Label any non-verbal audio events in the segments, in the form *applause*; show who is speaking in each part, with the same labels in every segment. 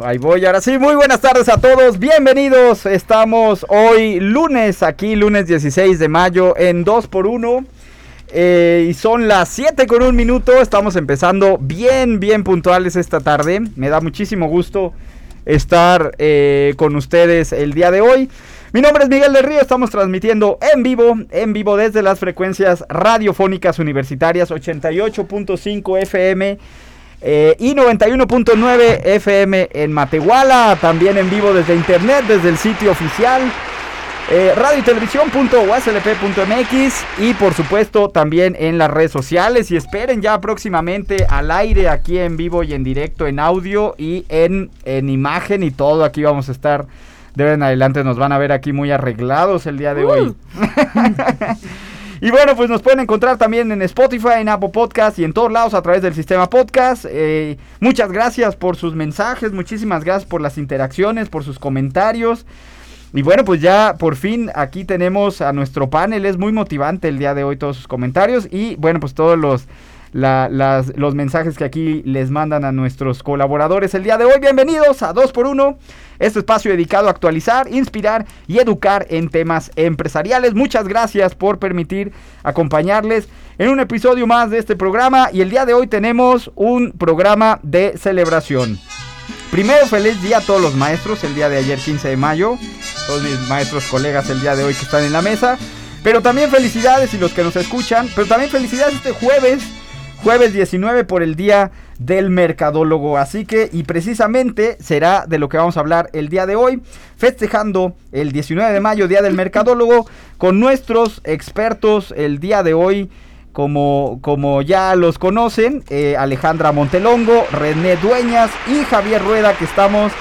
Speaker 1: Ahí voy, ahora sí, muy buenas tardes a todos, bienvenidos, estamos hoy lunes, aquí lunes 16 de mayo en 2x1 eh, y son las 7 con un minuto, estamos empezando bien, bien puntuales esta tarde, me da muchísimo gusto estar eh, con ustedes el día de hoy. Mi nombre es Miguel del Río, estamos transmitiendo en vivo, en vivo desde las frecuencias radiofónicas universitarias 88.5 FM eh, y 91.9 FM en Matehuala, también en vivo desde internet, desde el sitio oficial. Eh, radio y televisión.uslp.mx y por supuesto también en las redes sociales y esperen ya próximamente al aire aquí en vivo y en directo en audio y en, en imagen y todo aquí vamos a estar de en adelante nos van a ver aquí muy arreglados el día de hoy. *laughs* Y bueno, pues nos pueden encontrar también en Spotify, en Apple Podcast y en todos lados a través del sistema podcast. Eh, muchas gracias por sus mensajes, muchísimas gracias por las interacciones, por sus comentarios. Y bueno, pues ya por fin aquí tenemos a nuestro panel. Es muy motivante el día de hoy todos sus comentarios y bueno, pues todos los, la- las- los mensajes que aquí les mandan a nuestros colaboradores el día de hoy. Bienvenidos a 2x1, este espacio dedicado a actualizar, inspirar y educar en temas empresariales. Muchas gracias por permitir acompañarles en un episodio más de este programa y el día de hoy tenemos un programa de celebración. Primero, feliz día a todos los maestros, el día de ayer 15 de mayo, todos mis maestros, colegas el día de hoy que están en la mesa. Pero también felicidades y los que nos escuchan, pero también felicidades este jueves, jueves 19 por el día del mercadólogo. Así que, y precisamente será de lo que vamos a hablar el día de hoy, festejando el 19 de mayo, día del mercadólogo, con nuestros expertos el día de hoy como, como ya los conocen, eh, Alejandra Montelongo, René Dueñas y Javier Rueda, que estamos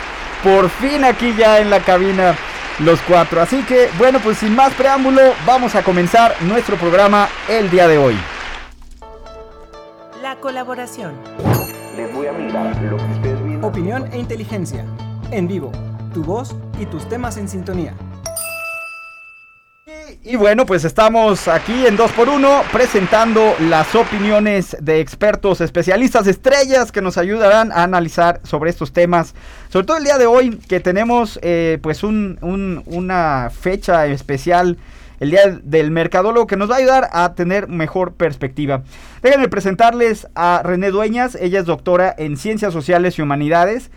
Speaker 1: por fin aquí ya en la cabina los cuatro. Así que, bueno, pues sin más preámbulo, vamos a comenzar nuestro programa el día de hoy.
Speaker 2: La colaboración.
Speaker 3: Opinión e inteligencia. En vivo. Tu voz y tus temas en sintonía.
Speaker 1: Y bueno, pues estamos aquí en 2x1 presentando las opiniones de expertos, especialistas, estrellas que nos ayudarán a analizar sobre estos temas. Sobre todo el día de hoy que tenemos eh, pues un- un- una fecha especial, el día del mercadólogo que nos va a ayudar a tener mejor perspectiva. Déjenme presentarles a René Dueñas, ella es doctora en Ciencias Sociales y Humanidades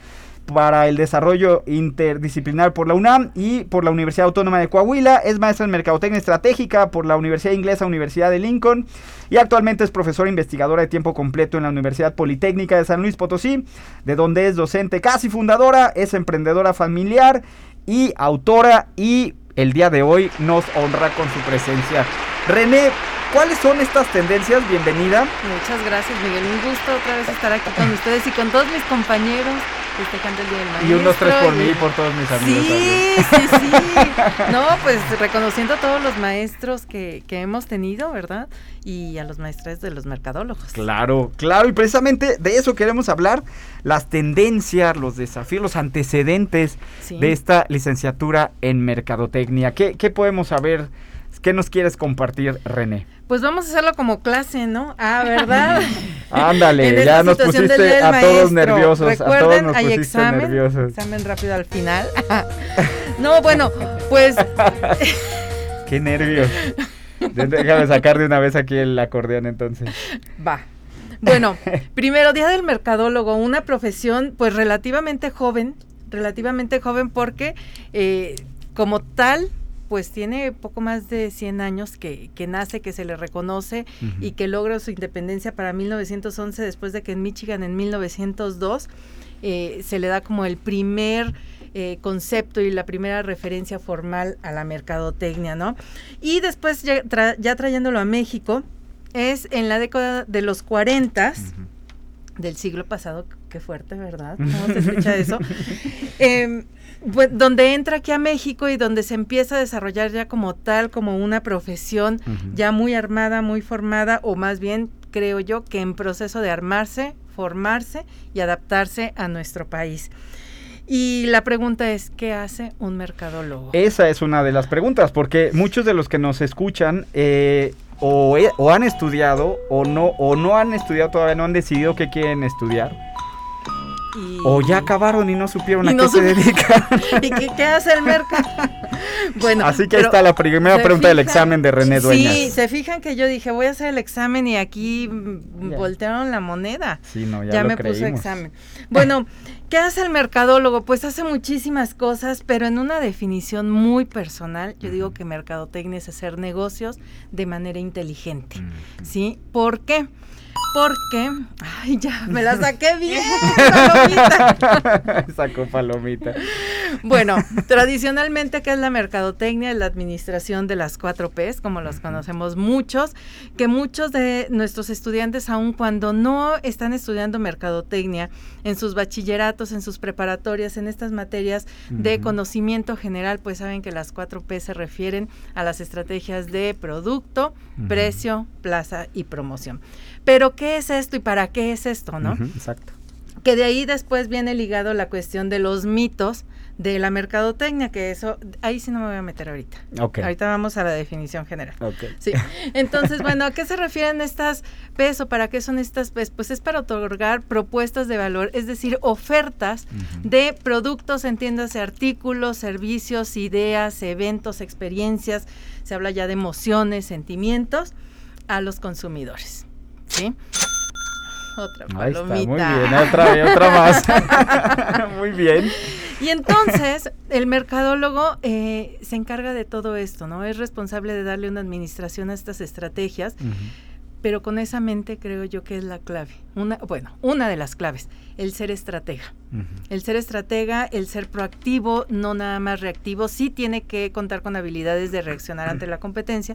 Speaker 1: para el desarrollo interdisciplinar por la UNAM y por la Universidad Autónoma de Coahuila. Es maestra en Mercadotecnia Estratégica por la Universidad Inglesa Universidad de Lincoln y actualmente es profesora investigadora de tiempo completo en la Universidad Politécnica de San Luis Potosí, de donde es docente casi fundadora, es emprendedora familiar y autora y el día de hoy nos honra con su presencia. René, ¿cuáles son estas tendencias? Bienvenida.
Speaker 2: Muchas gracias, Miguel. Un gusto otra vez estar aquí con ustedes y con todos mis compañeros festejando el Día del Maestro.
Speaker 1: Y un, dos, tres por
Speaker 2: y-
Speaker 1: mí y por todos mis amigos.
Speaker 2: Sí,
Speaker 1: también.
Speaker 2: sí, sí. No, pues reconociendo a todos los maestros que, que hemos tenido, ¿verdad? Y a los maestres de los mercadólogos.
Speaker 1: Claro, claro, y precisamente de eso queremos hablar, las tendencias, los desafíos, los antecedentes
Speaker 2: Sí.
Speaker 1: de esta licenciatura en Mercadotecnia. ¿Qué, qué podemos saber? ¿Qué nos quieres compartir, René?
Speaker 2: Pues vamos a hacerlo como clase, ¿no? Ah, ¿verdad? *laughs*
Speaker 1: Ándale, ya nos pusiste a todos nerviosos, a todos
Speaker 2: Recuerden,
Speaker 1: nos
Speaker 2: hay
Speaker 1: pusiste
Speaker 2: examen,
Speaker 1: nerviosos.
Speaker 2: examen rápido al final. *laughs* no, bueno, pues *laughs*
Speaker 1: Qué nervios. Déjame sacar de una vez aquí el acordeón entonces.
Speaker 2: va. Bueno, primero, Día del Mercadólogo, una profesión pues relativamente joven, relativamente joven porque eh, como tal pues tiene poco más de 100 años que, que nace, que se le reconoce y que logra su independencia para 1911 después de que en Michigan en 1902 eh, se le da como el primer eh, concepto y la primera referencia formal a la mercadotecnia, ¿no? Y después ya, tra- ya trayéndolo a México, es en la década de los 40
Speaker 1: Ujú.
Speaker 2: del siglo pasado qué fuerte, ¿verdad? ¿Cómo se *laughs* escucha eso? Em, pues, donde entra aquí a México y donde se empieza a desarrollar ya como tal, como una profesión ya muy armada, muy formada, o más bien creo yo que en proceso de armarse, formarse y adaptarse a nuestro país. Y la pregunta es, ¿qué hace un mercadólogo?
Speaker 1: Esa es una de las preguntas, porque muchos de los que nos escuchan eh, o, o han estudiado o no, o no han estudiado todavía, no han decidido qué quieren estudiar,
Speaker 2: Y-
Speaker 1: o ya acabaron y no supieron
Speaker 2: Y
Speaker 1: a
Speaker 2: no
Speaker 1: qué se dedican. *laughs*
Speaker 2: ¿Y qué, qué hace el mercado? *laughs* bueno,
Speaker 1: Así que ahí está la primera
Speaker 2: ¿se
Speaker 1: pregunta del examen de René Dueñas.
Speaker 2: Sí, se fijan que yo dije, voy a hacer el examen y aquí
Speaker 1: Ya.
Speaker 2: voltearon la moneda.
Speaker 1: Sí, no, ya,
Speaker 2: ya
Speaker 1: lo
Speaker 2: me puso
Speaker 1: creímos.
Speaker 2: examen. Bueno, *laughs* ¿qué hace el mercadólogo? Pues hace muchísimas cosas, pero en una definición muy personal, yo digo que mercadotecnia es hacer negocios de manera inteligente. ¿Sí? ¿Por qué? Porque, ay, ya, me la saqué *laughs* bien, palomita. *laughs*
Speaker 1: Sacó palomita.
Speaker 2: Bueno, tradicionalmente, ¿qué es la mercadotecnia? Es la administración de las cuatro Ps, como los conocemos muchos, que muchos de nuestros estudiantes, aun cuando no están estudiando mercadotecnia, en sus bachilleratos, en sus preparatorias, en estas materias de conocimiento general, pues saben que las cuatro P se refieren a las estrategias de producto, precio, plaza y promoción. Pero, ¿qué es esto y para qué es esto, no?
Speaker 1: Exacto.
Speaker 2: que de ahí después viene ligado la cuestión de los mitos de la mercadotecnia, que eso, ahí sí no me voy a meter ahorita. Ahorita vamos a la definición general. Sí. Entonces, bueno, ¿a qué se refieren estas PES o para qué son estas PES? Pues es para otorgar propuestas de valor, es decir, ofertas de productos, entiéndase, artículos, servicios, ideas, eventos, experiencias, se habla ya de emociones, sentimientos a los consumidores. ¿Sí? Otra
Speaker 1: Ahí está,
Speaker 2: palomita.
Speaker 1: muy bien, otra vez, otra más. *laughs* muy bien.
Speaker 2: Y entonces el mercadólogo eh, se encarga de todo esto, ¿no? Es responsable de darle una administración a estas estrategias, pero con esa mente creo yo que es la clave. Una, bueno, una de las claves, el ser estratega. El ser estratega, el ser proactivo, no nada más reactivo, sí tiene que contar con habilidades de reaccionar ante la competencia,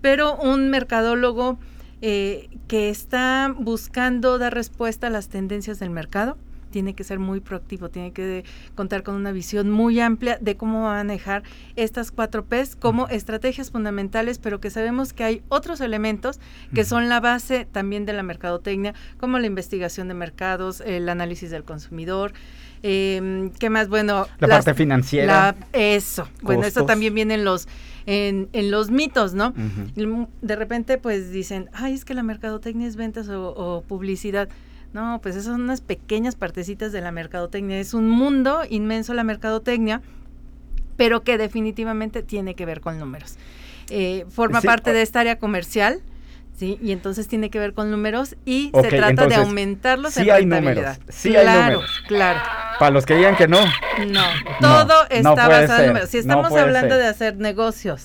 Speaker 2: pero un mercadólogo eh, que está buscando dar respuesta a las tendencias del mercado, tiene que ser muy proactivo, tiene que contar con una visión muy amplia de cómo manejar estas cuatro Ps como estrategias fundamentales, pero que sabemos que hay otros elementos que son la base también de la mercadotecnia, como la investigación de mercados, el análisis del consumidor, eh, ¿qué más? Bueno,
Speaker 1: La
Speaker 2: las-
Speaker 1: parte financiera.
Speaker 2: la- eso. Bueno, esto también viene en los en, en los mitos, ¿no? De repente, pues dicen, ay, es que la mercadotecnia es ventas o, o publicidad. No, pues esas son unas pequeñas partecitas de la mercadotecnia. Es un mundo inmenso la mercadotecnia, pero que definitivamente tiene que ver con números. Eh, forma
Speaker 1: Sí,
Speaker 2: parte de esta área comercial, ¿sí? Y entonces tiene que ver con números y se trata
Speaker 1: entonces,
Speaker 2: de aumentarlos
Speaker 1: sí
Speaker 2: en
Speaker 1: hay
Speaker 2: rentabilidad.
Speaker 1: números, sí hay
Speaker 2: claro,
Speaker 1: números.
Speaker 2: claro.
Speaker 1: Para los que digan que no.
Speaker 2: No, todo
Speaker 1: no
Speaker 2: está basado en números. Si estamos hablando
Speaker 1: ser.
Speaker 2: de hacer negocios,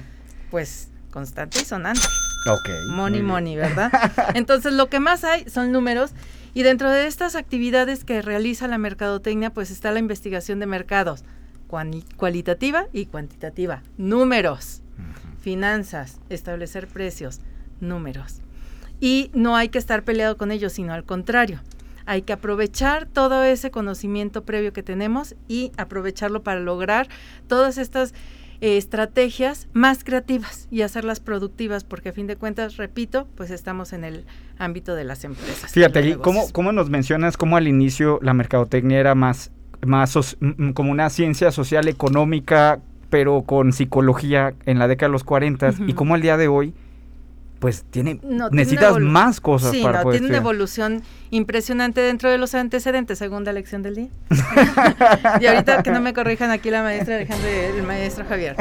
Speaker 2: *laughs* pues constante y sonante.
Speaker 1: Ok.
Speaker 2: Money, money, ¿verdad? *laughs* Entonces, lo que más hay son números. Y dentro de estas actividades que realiza la mercadotecnia, pues está la investigación de mercados, cualitativa y cuantitativa. Números, finanzas, establecer precios, números. Y no hay que estar peleado con ellos, sino al contrario. Hay que aprovechar todo ese conocimiento previo que tenemos y aprovecharlo para lograr todas estas eh, estrategias más creativas y hacerlas productivas, porque a fin de cuentas, repito, pues estamos en el ámbito de las empresas.
Speaker 1: Fíjate, ¿cómo, cómo nos mencionas cómo al inicio la mercadotecnia era más, más como una ciencia social económica, pero con psicología en la década de los 40 y cómo al día de hoy, pues tiene,
Speaker 2: No,
Speaker 1: necesitas más cosas
Speaker 2: Sí,
Speaker 1: para
Speaker 2: no,
Speaker 1: poder
Speaker 2: tiene una evolución impresionante dentro de los antecedentes, segunda lección del día. *laughs* y ahorita que no me corrijan aquí la maestra Alejandra y el maestro Javier.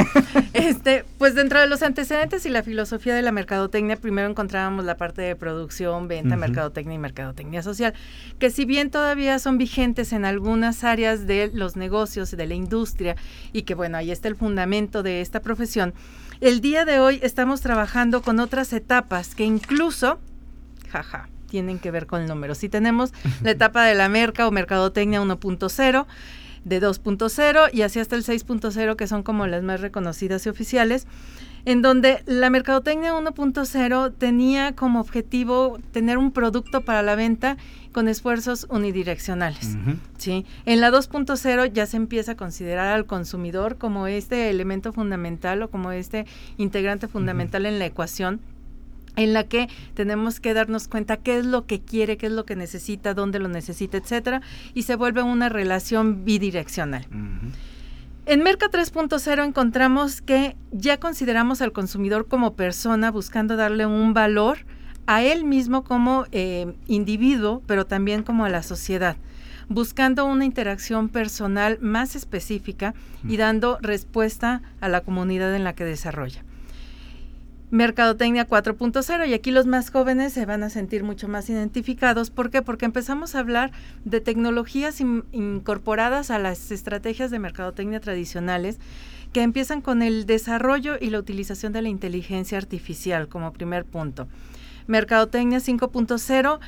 Speaker 2: Este, pues dentro de los antecedentes y la filosofía de la mercadotecnia, primero encontrábamos la parte de producción, venta, mercadotecnia y mercadotecnia social, que si bien todavía son vigentes en algunas áreas de los negocios, de la industria, y que bueno, ahí está el fundamento de esta profesión, el día de hoy estamos trabajando con otras etapas que incluso, jaja, tienen que ver con números. Si tenemos *laughs* la etapa de la merca o mercadotecnia 1.0, de 2.0 y así hasta el 6.0, que son como las más reconocidas y oficiales. En donde la mercadotecnia 1.0 tenía como objetivo tener un producto para la venta con esfuerzos unidireccionales. ¿sí? En la 2.0 ya se empieza a considerar al consumidor como este elemento fundamental o como este integrante fundamental en la ecuación en la que tenemos que darnos cuenta qué es lo que quiere, qué es lo que necesita, dónde lo necesita, etcétera, y se vuelve una relación bidireccional. En Merca 3.0 encontramos que ya consideramos al consumidor como persona buscando darle un valor a él mismo como eh, individuo, pero también como a la sociedad, buscando una interacción personal más específica y dando respuesta a la comunidad en la que desarrolla. Mercadotecnia 4.0 y aquí los más jóvenes se van a sentir mucho más identificados. ¿Por qué? Porque empezamos a hablar de tecnologías incorporadas a las estrategias de mercadotecnia tradicionales que empiezan con el desarrollo y la utilización de la inteligencia artificial como primer punto. Mercadotecnia 5.0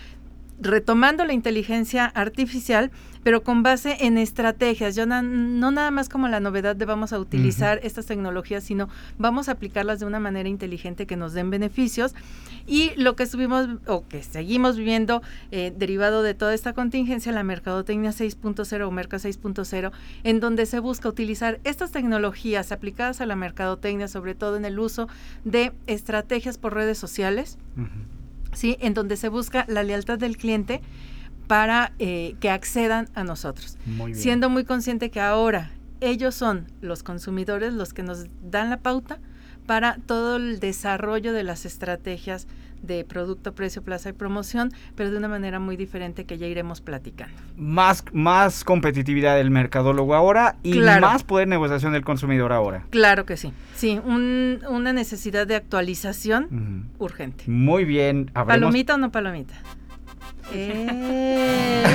Speaker 2: retomando la inteligencia artificial, pero con base en estrategias. Yo no nada más como la novedad de vamos a utilizar estas tecnologías, sino vamos a aplicarlas de una manera inteligente que nos den beneficios. Y lo que estuvimos o que seguimos viviendo eh, derivado de toda esta contingencia, la mercadotecnia 6.0 o Merca 6.0, en donde se busca utilizar estas tecnologías aplicadas a la mercadotecnia, sobre todo en el uso de estrategias por redes sociales. ¿Sí? En donde se busca la lealtad del cliente para eh, que accedan a nosotros. Siendo muy consciente que ahora ellos son los consumidores los que nos dan la pauta para todo el desarrollo de las estrategias de producto, precio, plaza y promoción, pero de una manera muy diferente que ya iremos platicando.
Speaker 1: Más, más competitividad del mercadólogo ahora y más poder negociación del consumidor ahora.
Speaker 2: Claro que sí. Sí, una necesidad de actualización urgente.
Speaker 1: Muy bien.
Speaker 2: ¿Palomita o no palomita? *laughs* Eh. *laughs*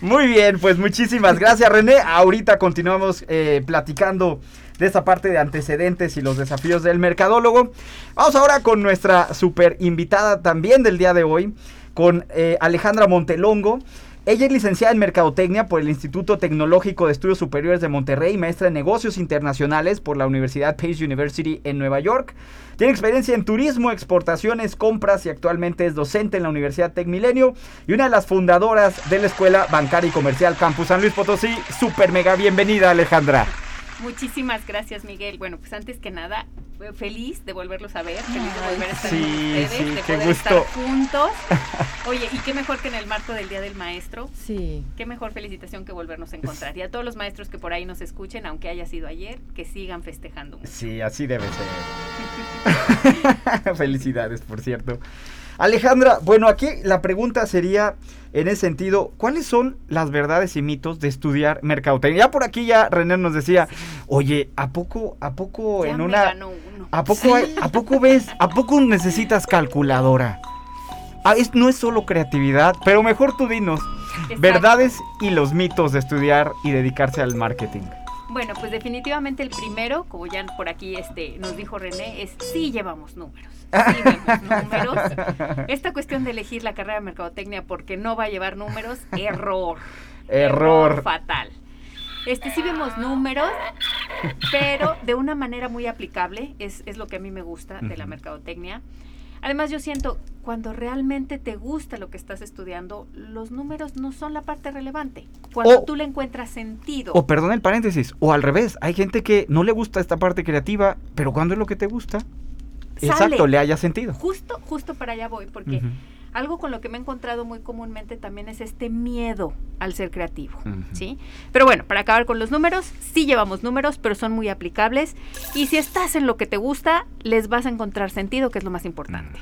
Speaker 1: Muy bien, pues muchísimas gracias René. Ahorita continuamos eh, platicando de esta parte de antecedentes y los desafíos del mercadólogo. Vamos ahora con nuestra super invitada también del día de hoy, con eh, Alejandra Montelongo. Ella es licenciada en Mercadotecnia por el Instituto Tecnológico de Estudios Superiores de Monterrey, maestra en Negocios Internacionales por la Universidad Pace University en Nueva York. Tiene experiencia en turismo, exportaciones, compras y actualmente es docente en la Universidad Tec Milenio y una de las fundadoras de la Escuela Bancaria y Comercial Campus San Luis Potosí. Super mega bienvenida Alejandra.
Speaker 4: Muchísimas gracias, Miguel. Bueno, pues antes que nada, eh, feliz de volverlos a ver, feliz de volver a estar con ustedes, de poder estar juntos. *laughs* Oye, y qué mejor que en el marco del Día del Maestro.
Speaker 2: Sí.
Speaker 4: Qué mejor felicitación que volvernos a encontrar. Y a todos los maestros que por ahí nos escuchen, aunque haya sido ayer, que sigan festejando.
Speaker 1: Sí, así debe ser. *laughs* *laughs* Felicidades, por cierto. Alejandra, bueno, aquí la pregunta sería en ese sentido, ¿cuáles son las verdades y mitos de estudiar mercadotecnia? Ya por aquí ya René nos decía, oye, ¿a poco, a poco en una... ¿A poco, ¿A poco ves, a poco necesitas calculadora? Ah, es, no es solo creatividad, pero mejor tú dinos, verdades y los mitos de estudiar y dedicarse al marketing.
Speaker 4: Bueno, pues definitivamente el primero, como ya por aquí este, nos dijo René, es sí llevamos números. Sí *laughs* números. Esta cuestión de elegir la carrera de mercadotecnia porque no va a llevar números, error.
Speaker 1: Error.
Speaker 4: fatal. Este sí vemos números, pero de una manera muy aplicable, es, es lo que a mí me gusta de la mercadotecnia. Además, yo siento, cuando realmente te gusta lo que estás estudiando, los números no son la parte relevante. Cuando tú le encuentras sentido.
Speaker 1: O perdón el paréntesis, o al revés, hay gente que no le gusta esta parte creativa, pero cuando es lo que te gusta, exacto, le haya sentido.
Speaker 4: Justo, justo para allá voy, porque algo con lo que me he encontrado muy comúnmente también es este miedo al ser creativo, ¿sí? Pero bueno, para acabar con los números, sí llevamos números, pero son muy aplicables y si estás en lo que te gusta, les vas a encontrar sentido, que es lo más importante.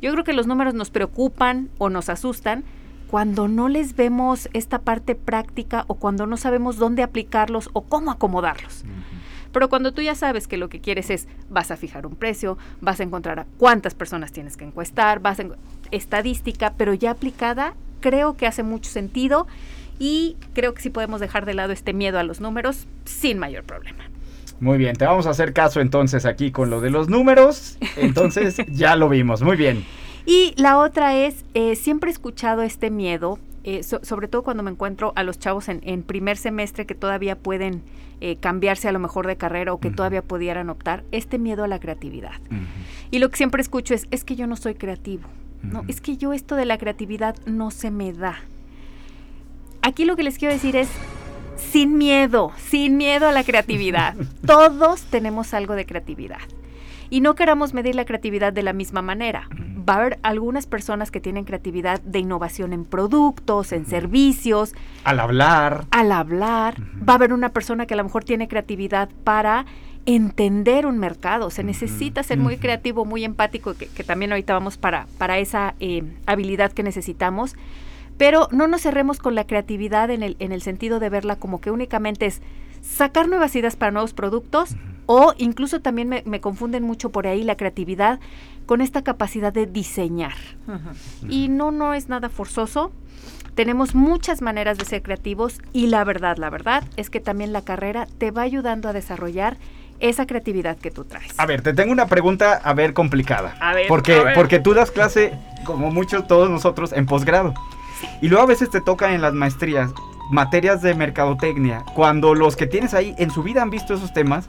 Speaker 4: Yo creo que los números nos preocupan o nos asustan cuando no les vemos esta parte práctica o cuando no sabemos dónde aplicarlos o cómo acomodarlos. Pero cuando tú ya sabes que lo que quieres es, vas a fijar un precio, vas a encontrar a cuántas personas tienes que encuestar, vas a estadística, pero ya aplicada, creo que hace mucho sentido y creo que sí podemos dejar de lado este miedo a los números sin mayor problema.
Speaker 1: Muy bien, te vamos a hacer caso entonces aquí con lo de los números. Entonces *laughs* ya lo vimos, muy bien.
Speaker 4: Y la otra es, eh, siempre he escuchado este miedo eh, so- sobre todo cuando me encuentro a los chavos en, en primer semestre que todavía pueden eh, cambiarse a lo mejor de carrera o que todavía pudieran optar, este miedo a la creatividad. Y lo que siempre escucho es, es que yo no soy creativo, ¿no? Es que yo esto de la creatividad no se me da. Aquí lo que les quiero decir es, sin miedo, sin miedo a la creatividad. *laughs* Todos tenemos algo de creatividad. Y no queramos medir la creatividad de la misma manera. Va a haber algunas personas que tienen creatividad de innovación en productos, en servicios,
Speaker 1: Al hablar.
Speaker 4: al hablar. Va a haber una persona que a lo mejor tiene creatividad para entender un mercado. Se necesita ser muy creativo, muy empático, que, que también ahorita vamos para, para esa eh, habilidad que necesitamos. Pero no nos cerremos con la creatividad en el, en el sentido de verla como que únicamente es sacar nuevas ideas para nuevos productos o incluso también me, me confunden mucho por ahí la creatividad con esta capacidad de diseñar. Y no, no es nada forzoso. Tenemos muchas maneras de ser creativos y la verdad, la verdad es que también la carrera te va ayudando a desarrollar esa creatividad que tú traes.
Speaker 1: A ver, te tengo una pregunta, a ver, complicada.
Speaker 4: A ver,
Speaker 1: Porque,
Speaker 4: a ver.
Speaker 1: porque tú das clase, como muchos, todos nosotros, en posgrado. Y luego a veces te tocan en las maestrías materias de mercadotecnia. Cuando los que tienes ahí en su vida han visto esos temas,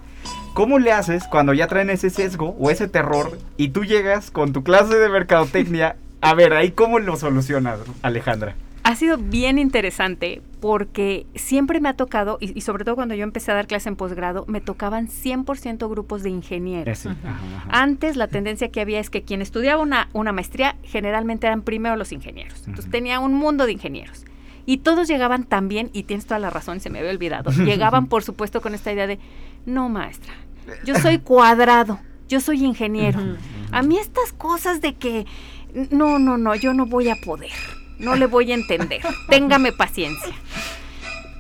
Speaker 1: ¿cómo le haces cuando ya traen ese sesgo o ese terror y tú llegas con tu clase de mercadotecnia? A ver, ahí cómo lo solucionas, Alejandra.
Speaker 4: Ha sido bien interesante porque siempre me ha tocado, y, y sobre todo cuando yo empecé a dar clase en posgrado, me tocaban 100% grupos de ingenieros.
Speaker 1: Ese, ajá, ajá.
Speaker 4: Antes la tendencia que había es que quien estudiaba una, una maestría generalmente eran primero los ingenieros. Entonces tenía un mundo de ingenieros. Y todos llegaban también, y tienes toda la razón, se me había olvidado, *laughs* llegaban por supuesto con esta idea de, no maestra, yo soy cuadrado, yo soy ingeniero. A mí estas cosas de que, no, no, no, yo no voy a poder, no le voy a entender, *laughs* téngame paciencia.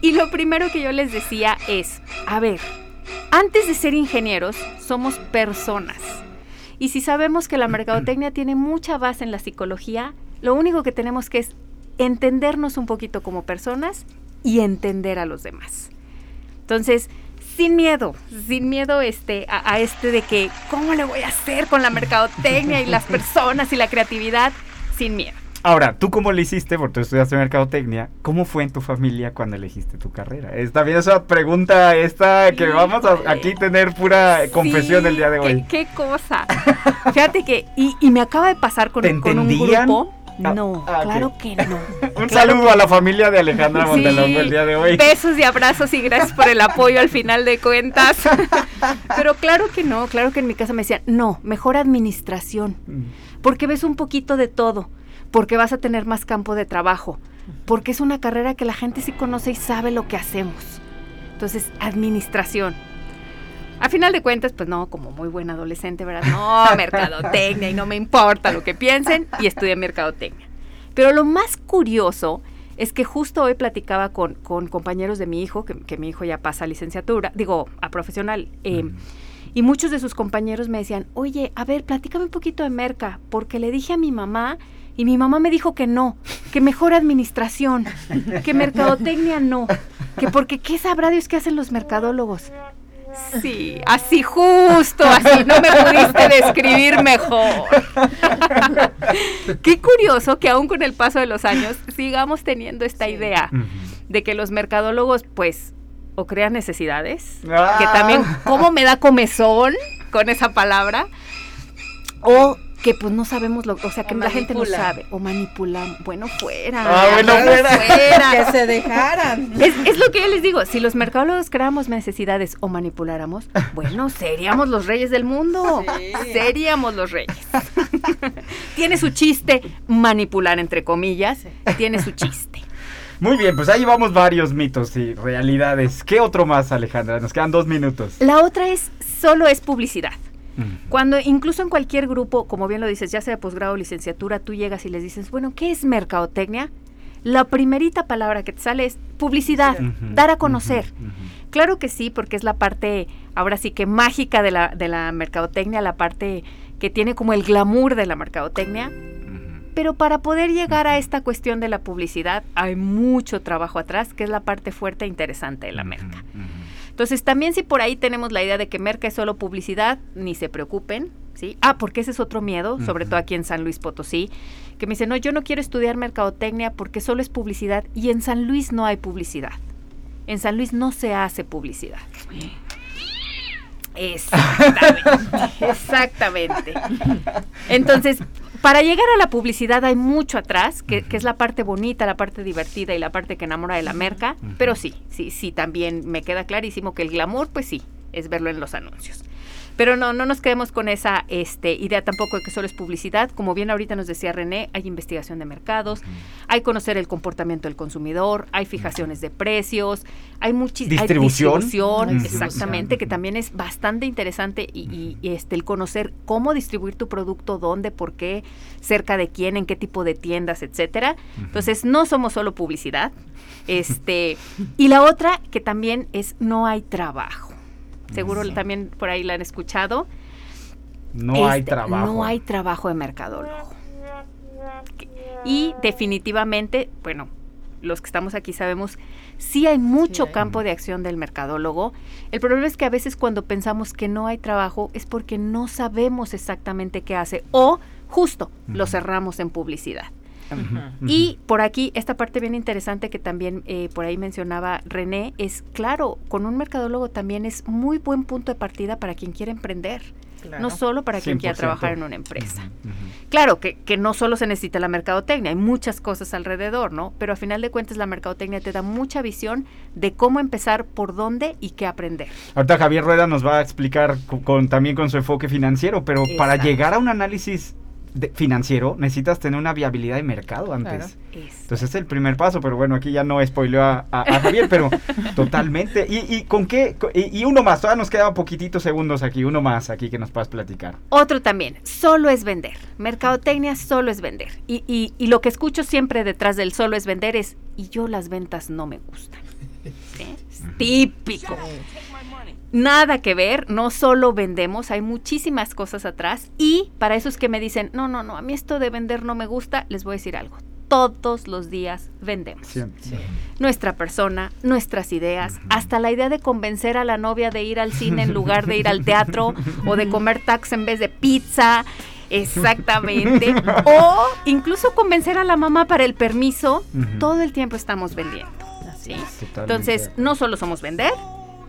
Speaker 4: Y lo primero que yo les decía es, a ver, antes de ser ingenieros, somos personas. Y si sabemos que la mercadotecnia tiene mucha base en la psicología, lo único que tenemos que es entendernos un poquito como personas y entender a los demás. Entonces, sin miedo, sin miedo este, a, a este de que, ¿cómo le voy a hacer con la mercadotecnia y las *laughs* personas y la creatividad? Sin miedo.
Speaker 1: Ahora, ¿tú cómo le hiciste? Porque tú estudiaste mercadotecnia. ¿Cómo fue en tu familia cuando elegiste tu carrera? Es también esa pregunta esta que vamos a aquí tener pura confesión
Speaker 4: Sí,
Speaker 1: el día de hoy.
Speaker 4: ¿Qué, qué cosa? *laughs* Fíjate que, y, y me acaba de pasar con,
Speaker 1: ¿Te
Speaker 4: con un grupo.
Speaker 1: Ah,
Speaker 4: No,
Speaker 1: ah,
Speaker 4: claro que no. *laughs*
Speaker 1: Un
Speaker 4: Claro
Speaker 1: saludo
Speaker 4: que
Speaker 1: a la familia de Alejandra
Speaker 4: Sí,
Speaker 1: Montelongo el día de hoy.
Speaker 4: Besos y abrazos y gracias por el apoyo al final de cuentas. *laughs* Pero claro que no, claro que en mi casa me decían, no, mejor administración, porque ves un poquito de todo, porque vas a tener más campo de trabajo, porque es una carrera que la gente sí conoce y sabe lo que hacemos. Entonces, administración. Final de cuentas, pues no, como muy buen adolescente, ¿verdad? No, *laughs* mercadotecnia y no me importa lo que piensen y estudié mercadotecnia. Pero lo más curioso es que justo hoy platicaba con, con compañeros de mi hijo, que, que mi hijo ya pasa a licenciatura, digo, a profesional, eh, y muchos de sus compañeros me decían, oye, a ver, platícame un poquito de merca, porque le dije a mi mamá y mi mamá me dijo que no, que mejor administración, que mercadotecnia no, que porque qué sabrá Dios qué hacen los mercadólogos. Sí, así justo, así, no me pudiste describir mejor. Qué curioso que aún con el paso de los años sigamos teniendo esta idea de que los mercadólogos, pues, o crean necesidades,
Speaker 1: Ah.
Speaker 4: que también, ¿cómo me da comezón con esa palabra? O que pues no sabemos lo, o sea, que
Speaker 2: O
Speaker 4: la gente no sabe, o manipulan, bueno fuera,
Speaker 1: Ah, bueno fuera.
Speaker 2: que se dejaran.
Speaker 4: Es, es lo que yo les digo, si los mercadólogos creáramos necesidades o manipuláramos, bueno, seríamos los reyes del mundo.
Speaker 2: Sí.
Speaker 4: Seríamos los reyes. tiene su chiste manipular, entre comillas, tiene su chiste.
Speaker 1: Muy bien, pues ahí vamos varios mitos y realidades. ¿Qué otro más, Alejandra? Nos quedan dos minutos.
Speaker 4: La otra es, solo es publicidad. Cuando incluso en cualquier grupo, como bien lo dices, ya sea de posgrado o licenciatura, tú llegas y les dices, bueno, ¿qué es mercadotecnia? La primerita palabra que te sale es publicidad, dar a conocer. Claro que sí, porque es la parte, ahora sí que mágica de la, de la mercadotecnia, la parte que tiene como el glamour de la mercadotecnia. Pero para poder llegar a esta cuestión de la publicidad hay mucho trabajo atrás, que es la parte fuerte e interesante de la merca. Entonces, también si por ahí tenemos la idea de que Merca es solo publicidad, ni se preocupen, ¿sí? Ah, porque ese es otro miedo, sobre todo aquí en San Luis Potosí, que me dicen, no, yo no quiero estudiar mercadotecnia porque solo es publicidad y en San Luis no hay publicidad. En San Luis no se hace publicidad. *laughs* Exactamente, exactamente. Entonces, para llegar a la publicidad hay mucho atrás, que, que, es la parte bonita, la parte divertida y la parte que enamora de la merca, pero sí, sí, sí, también me queda clarísimo que el glamour, pues sí, es verlo en los anuncios. Pero no, no nos quedemos con esa este, idea tampoco de que solo es publicidad. Como bien ahorita nos decía René, hay investigación de mercados, hay conocer el comportamiento del consumidor, hay fijaciones de precios, hay muchísima
Speaker 1: distribución,
Speaker 4: distribución exactamente, que también es bastante interesante y, y, este, el conocer cómo distribuir tu producto, dónde, por qué, cerca de quién, en qué tipo de tiendas, etcétera. Entonces, no somos solo publicidad. Este, y la otra que también es no hay trabajo. Seguro también por ahí la han escuchado.
Speaker 1: No este, hay trabajo.
Speaker 4: No hay trabajo de mercadólogo. Y definitivamente, bueno, los que estamos aquí sabemos, sí hay mucho sí. campo de acción del mercadólogo. El problema es que a veces cuando pensamos que no hay trabajo es porque no sabemos exactamente qué hace o justo uh -huh. lo cerramos en publicidad. Uh -huh. Y por aquí, esta parte bien interesante que también eh, por ahí mencionaba René, es claro, con un mercadólogo también es muy buen punto de partida para quien quiere emprender. Claro. No solo para quien 100%. quiera trabajar en una empresa. Uh -huh. Claro que, que, no solo se necesita la mercadotecnia, hay muchas cosas alrededor, ¿no? Pero a final de cuentas la mercadotecnia te da mucha visión de cómo empezar, por dónde y qué aprender.
Speaker 1: Ahorita Javier Rueda nos va a explicar con, con también con su enfoque financiero, pero Exacto. para llegar a un análisis de, financiero, necesitas tener una viabilidad de mercado antes. Claro. Entonces es el primer paso, pero bueno, aquí ya no spoileo a, a, a Javier, pero *laughs* totalmente. ¿Y, ¿Y, con qué? Y, y, uno más, todavía nos quedan poquititos segundos aquí, uno más aquí que nos puedas platicar.
Speaker 4: Otro también, solo es vender. Mercadotecnia solo es vender. Y, y, y lo que escucho siempre detrás del solo es vender es, y yo las ventas no me gustan. *laughs* ¿Sí? Típico nada que ver, no solo vendemos, hay muchísimas cosas atrás y para esos que me dicen, no, no, no, a mí esto de vender no me gusta, les voy a decir algo. Todos los días vendemos. Sí. Nuestra persona, nuestras ideas, uh -huh. hasta la idea de convencer a la novia de ir al cine en lugar de ir al teatro *laughs* o de comer tax en vez de pizza. Exactamente. *laughs* o incluso convencer a la mamá para el permiso. Uh -huh. Todo el tiempo estamos vendiendo. ¿sí? Entonces, no solo somos vender,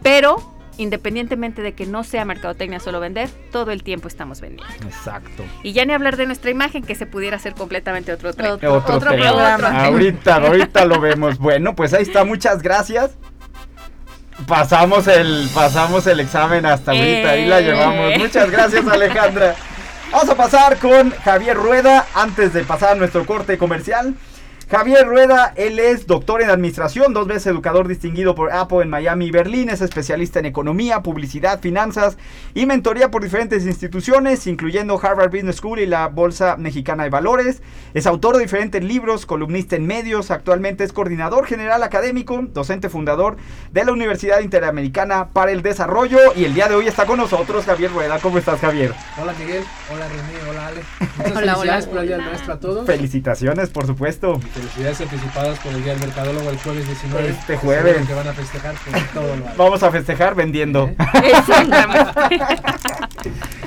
Speaker 4: pero independientemente de que no sea mercadotecnia solo vender, todo el tiempo estamos vendiendo.
Speaker 1: Exacto.
Speaker 4: Y ya ni hablar de nuestra imagen, que se pudiera hacer completamente otro, otro,
Speaker 1: otro, otro, otro programa. Ahorita, ahorita lo vemos. Bueno, pues ahí está, muchas gracias. Pasamos el, pasamos el examen hasta ahorita, eh. ahí la llevamos. Muchas gracias, Alejandra. Vamos a pasar con Javier Rueda antes de pasar a nuestro corte comercial. Javier Rueda, él es doctor en administración, dos veces educador distinguido por Apple en Miami y Berlín, es especialista en economía, publicidad, finanzas y mentoría por diferentes instituciones, incluyendo Harvard Business School y la Bolsa Mexicana de Valores. Es autor de diferentes libros, columnista en medios, actualmente es coordinador general académico, docente fundador de la Universidad Interamericana para el Desarrollo y el día de hoy está con nosotros Javier Rueda. ¿Cómo estás, Javier?
Speaker 5: Hola, Miguel. Hola, René. Hola, Ale. *laughs* Muchas hola, felicidades hola. por el Día del Maestro a todos.
Speaker 1: Felicitaciones, por supuesto.
Speaker 5: Felicidades anticipadas por el Día del Mercadólogo el jueves 19.
Speaker 1: Este jueves.
Speaker 5: Que van a festejar todo lo
Speaker 1: Vamos a festejar vendiendo.
Speaker 5: ¿Eh?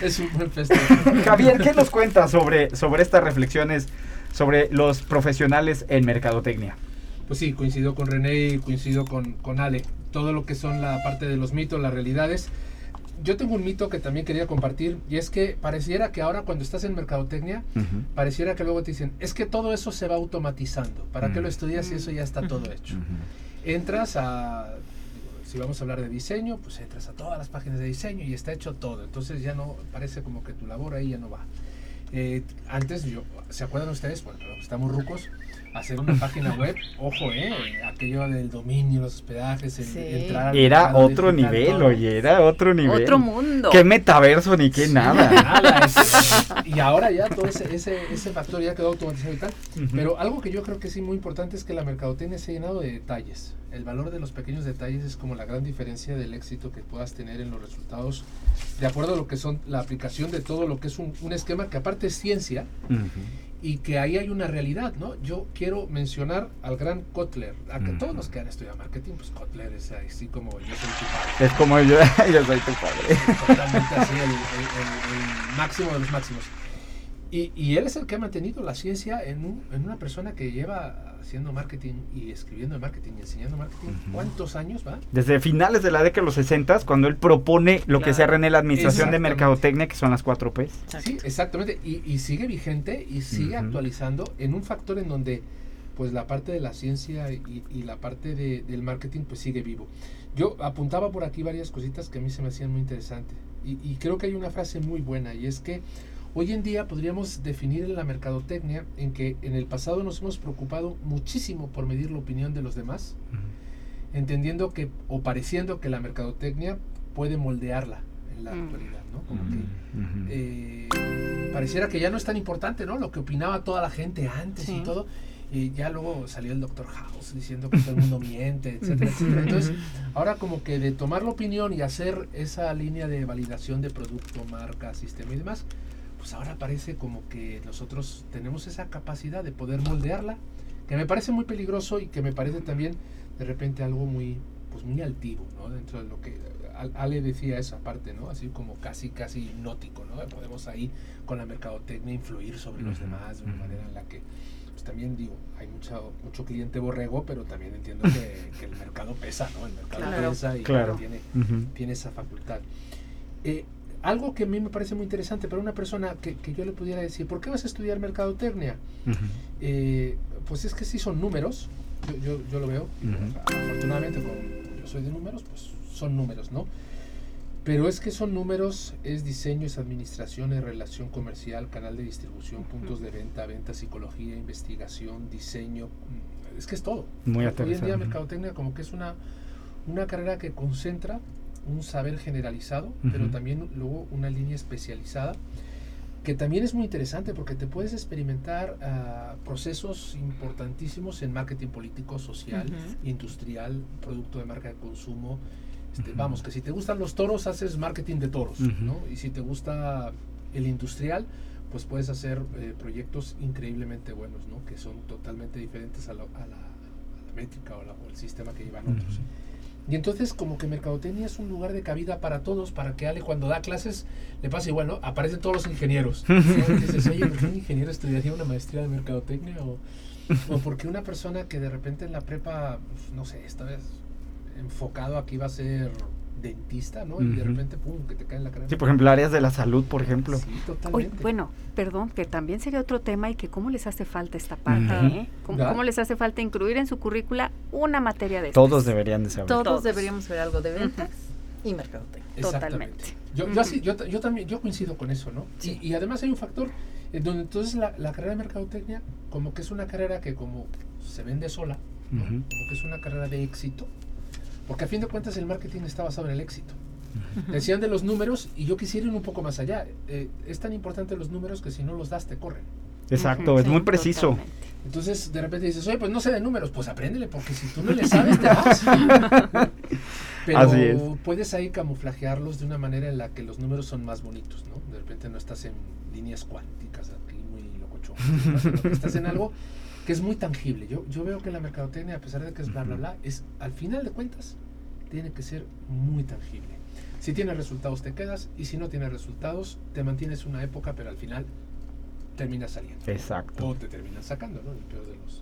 Speaker 5: es un buen festejo.
Speaker 1: Javier, ¿qué nos cuentas sobre, sobre estas reflexiones sobre los profesionales en mercadotecnia?
Speaker 5: Pues sí, coincido con René y coincido con, con Ale. Todo lo que son la parte de los mitos, las realidades yo tengo un mito que también quería compartir y es que pareciera que ahora cuando estás en mercadotecnia, uh -huh. pareciera que luego te dicen, es que todo eso se va automatizando. ¿Para uh -huh. qué lo estudias si eso ya está todo hecho? Uh -huh. Entras a, si vamos a hablar de diseño, pues entras a todas las páginas de diseño y está hecho todo. Entonces ya no, parece como que tu labor ahí ya no va. Eh, antes, yo, ¿se acuerdan ustedes? Bueno, estamos rucos hacer una página web, ojo, eh, aquello del dominio, los hospedajes, el,
Speaker 4: sí.
Speaker 5: entrar.
Speaker 1: Era otro nivel, todo. oye, era otro nivel.
Speaker 4: Otro mundo.
Speaker 1: Qué metaverso ni qué sí, nada.
Speaker 5: nada es, y ahora ya todo ese, ese, ese factor ya quedó automatizado y tal. Uh -huh. Pero algo que yo creo que sí muy importante es que la mercadotecnia se ha llenado de detalles. El valor de los pequeños detalles es como la gran diferencia del éxito que puedas tener en los resultados, de acuerdo a lo que son la aplicación de todo lo que es un, un esquema que aparte es ciencia. Uh -huh y que ahí hay una realidad, ¿no? Yo quiero mencionar al gran Kotler. A que
Speaker 1: Mm.
Speaker 5: todos los que han estudiado marketing, pues Kotler es así como yo soy tu padre.
Speaker 1: Es como yo, *laughs* yo soy tu padre.
Speaker 5: Totalmente así, el, el- el- el máximo de los máximos. Y, y él es el que ha mantenido la ciencia en, un- en una persona que lleva haciendo marketing y escribiendo marketing y enseñando marketing.
Speaker 1: Ujú.
Speaker 5: ¿Cuántos años va?
Speaker 1: Desde finales de la década de los 60, cuando él propone lo que
Speaker 5: Claro.
Speaker 1: sea René la administración de mercadotecnia, que son las 4 P.
Speaker 5: Sí, exactamente. Y, y sigue vigente y sigue
Speaker 1: Ujú.
Speaker 5: actualizando en un factor en donde pues la parte de la ciencia y, y la parte de- del marketing pues sigue vivo. Yo apuntaba por aquí varias cositas que a mí se me hacían muy interesantes. Y, y creo que hay una frase muy buena y es que hoy en día podríamos definir la mercadotecnia en que en el pasado nos hemos preocupado muchísimo por medir la opinión de los demás, entendiendo que o pareciendo que la mercadotecnia puede moldearla en la
Speaker 4: Mm.
Speaker 5: actualidad, ¿no? Como que eh, pareciera que ya no es tan importante, ¿no? Lo que opinaba toda la gente antes y todo. Y ya luego salió el Dr. House diciendo que todo el mundo miente, *laughs* etcétera, etcétera. Entonces, ahora como que de tomar la opinión y hacer esa línea de validación de producto, marca, sistema y demás, pues ahora parece como que nosotros tenemos esa capacidad de poder moldearla, que me parece muy peligroso y que me parece también de repente algo muy, pues muy altivo, ¿no? Dentro de lo que Al- Ale decía esa parte, ¿no? Así como casi, casi hipnótico, ¿no? Podemos ahí con la mercadotecnia influir sobre los demás de una manera en la que, pues también digo, hay mucho, mucho cliente borrego, pero también entiendo que, que el mercado pesa, ¿no? El mercado
Speaker 2: Claro.
Speaker 5: pesa y
Speaker 1: Claro.
Speaker 5: tiene,
Speaker 1: Ujú.
Speaker 5: tiene esa facultad. Eh, algo que a mí me parece muy interesante para una persona que, que yo le pudiera decir, ¿por qué vas a estudiar mercadotecnia?
Speaker 1: Ujú.
Speaker 5: Eh, pues es que sí son números, yo, yo, yo lo veo, y
Speaker 1: Ujú.
Speaker 5: afortunadamente como yo soy de números, pues son números, ¿no? Pero es que son números, es diseño, es administración, es relación comercial, canal de distribución, puntos de venta, venta, psicología, investigación, diseño, es que es todo.
Speaker 1: Muy
Speaker 5: Hoy en día mercadotecnia como que es una, una carrera que concentra un saber generalizado, pero también luego una línea especializada que también es muy interesante porque te puedes experimentar ah, procesos importantísimos en marketing político, social, industrial, producto de marca de consumo. Este. Vamos, que si te gustan los toros, haces marketing de toros. ¿no? Y si te gusta el industrial, pues puedes hacer eh, proyectos increíblemente buenos, ¿no? Que son totalmente diferentes a, la- a la, a la métrica o, la- o el sistema que llevan otros. Y entonces como que mercadotecnia es un lugar de cabida para todos, para que Ale cuando da clases le pase igual, ¿no? Aparecen todos los ingenieros. *laughs* dices, oye, ¿por qué un ingeniero estudiaría una maestría de mercadotecnia? O, o porque una persona que de repente en la prepa, pues, no sé, esta vez enfocado aquí va a ser dentista, ¿no? Y de repente, pum, que te cae en la cara.
Speaker 1: Sí, por ejemplo, áreas de la salud, por ejemplo.
Speaker 5: Sí,
Speaker 4: Oye,
Speaker 5: totalmente.
Speaker 4: bueno, perdón, que también sería otro tema y que cómo les hace falta esta parte. ¿eh? ¿Cómo, les hace falta incluir en su currícula una materia de
Speaker 1: Todos
Speaker 4: estas?
Speaker 1: deberían de saber.
Speaker 2: Todos,
Speaker 4: Todos.
Speaker 2: deberíamos ver algo de ventas y mercadotecnia.
Speaker 4: Totalmente.
Speaker 5: Yo, yo, así- yo, ta- yo también yo coincido con eso, ¿no?
Speaker 2: Sí.
Speaker 5: Y, y además hay un factor en donde entonces la, la carrera de mercadotecnia como que es una carrera que como se vende sola, como que es una carrera de éxito, porque a fin de cuentas el marketing está basado en el éxito. Decían de los números y yo quisiera ir un poco más allá. Eh, es tan importante los números que si no los das te corren.
Speaker 1: Exacto, es
Speaker 4: sí,
Speaker 1: muy preciso.
Speaker 4: totalmente.
Speaker 5: Entonces de repente dices, oye, pues no sé de números, pues apréndele, porque si tú no le sabes te vas. *laughs* Pero
Speaker 1: Así es.
Speaker 5: puedes ahí camuflajearlos de una manera en la que los números son más bonitos, ¿no? De repente no estás en líneas cuánticas aquí muy locochón, estás en algo que es muy tangible. Yo, yo veo que la mercadotecnia, a pesar de que es bla, bla, bla, es al final de cuentas tiene que ser muy tangible. Si tienes resultados te quedas y si no tienes resultados te mantienes una época, pero al final terminas saliendo.
Speaker 1: Exacto.
Speaker 5: O te terminas sacando, ¿no? En el peor de los,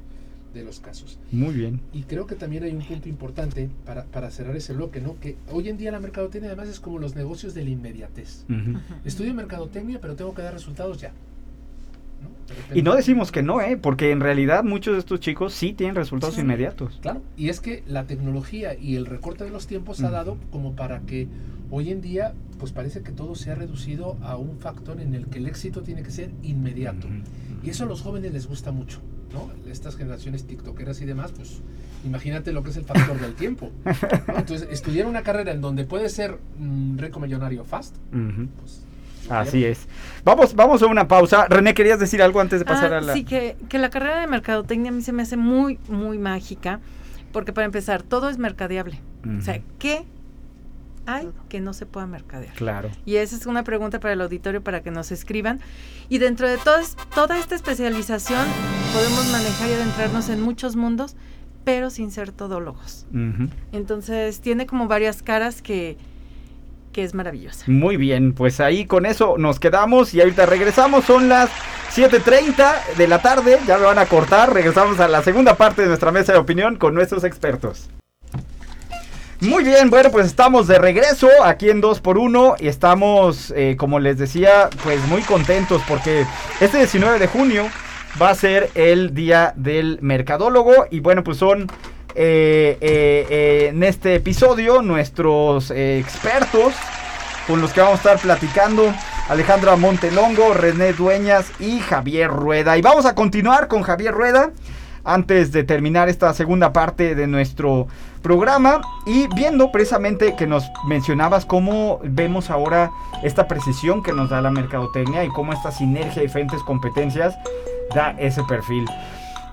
Speaker 5: de los casos.
Speaker 1: Muy bien.
Speaker 5: Y creo que también hay un punto importante para, para cerrar ese bloque, ¿no? Que hoy en día la mercadotecnia además es como los negocios de la inmediatez. Estudio mercadotecnia, pero tengo que dar resultados ya. ¿No?
Speaker 1: Y no decimos que no, ¿eh? Porque en realidad muchos de estos chicos sí tienen resultados
Speaker 5: Sí.
Speaker 1: inmediatos.
Speaker 5: Claro, y es que la tecnología y el recorte de los tiempos ha
Speaker 1: Ujú.
Speaker 5: dado como para que hoy en día, pues parece que todo se ha reducido a un factor en el que el éxito tiene que ser inmediato.
Speaker 1: Ujú.
Speaker 5: Y eso a los jóvenes les gusta mucho, ¿no? Estas generaciones tiktokeras y demás, pues imagínate lo que es el factor del tiempo. ¿no? *laughs* Entonces, estudiar una carrera en donde puede ser mm, rico millonario fast, pues...
Speaker 1: Así es. Vamos, vamos a una pausa. René, ¿querías decir algo antes de pasar
Speaker 2: Ah,
Speaker 1: a la...?
Speaker 2: Sí, que, que la carrera de mercadotecnia a mí se me hace muy, muy mágica, porque para empezar, todo es mercadeable. O sea. ¿qué hay que no se pueda mercadear?
Speaker 1: Claro.
Speaker 2: Y esa es una pregunta para el auditorio para que nos escriban. Y dentro de todas- toda esta especialización podemos manejar y adentrarnos en muchos mundos, pero sin ser todólogos. Entonces tiene como varias caras que, que es maravillosa.
Speaker 1: Muy bien, pues ahí con eso nos quedamos y ahorita regresamos. Son las 7.30 de la tarde, ya me van a cortar. Regresamos a la segunda parte de nuestra mesa de opinión con nuestros expertos. Muy bien, bueno, pues estamos de regreso aquí en 2x1 y estamos, eh, como les decía, pues muy contentos porque este 19 de junio va a ser el día del mercadólogo y bueno, pues son eh, eh, eh, en este episodio nuestros expertos con los que vamos a estar platicando. Alejandra Montelongo, René Dueñas y Javier Rueda. Y vamos a continuar con Javier Rueda antes de terminar esta segunda parte de nuestro programa y viendo precisamente que nos mencionabas cómo vemos ahora esta precisión que nos da la mercadotecnia y cómo esta sinergia de diferentes competencias da ese perfil.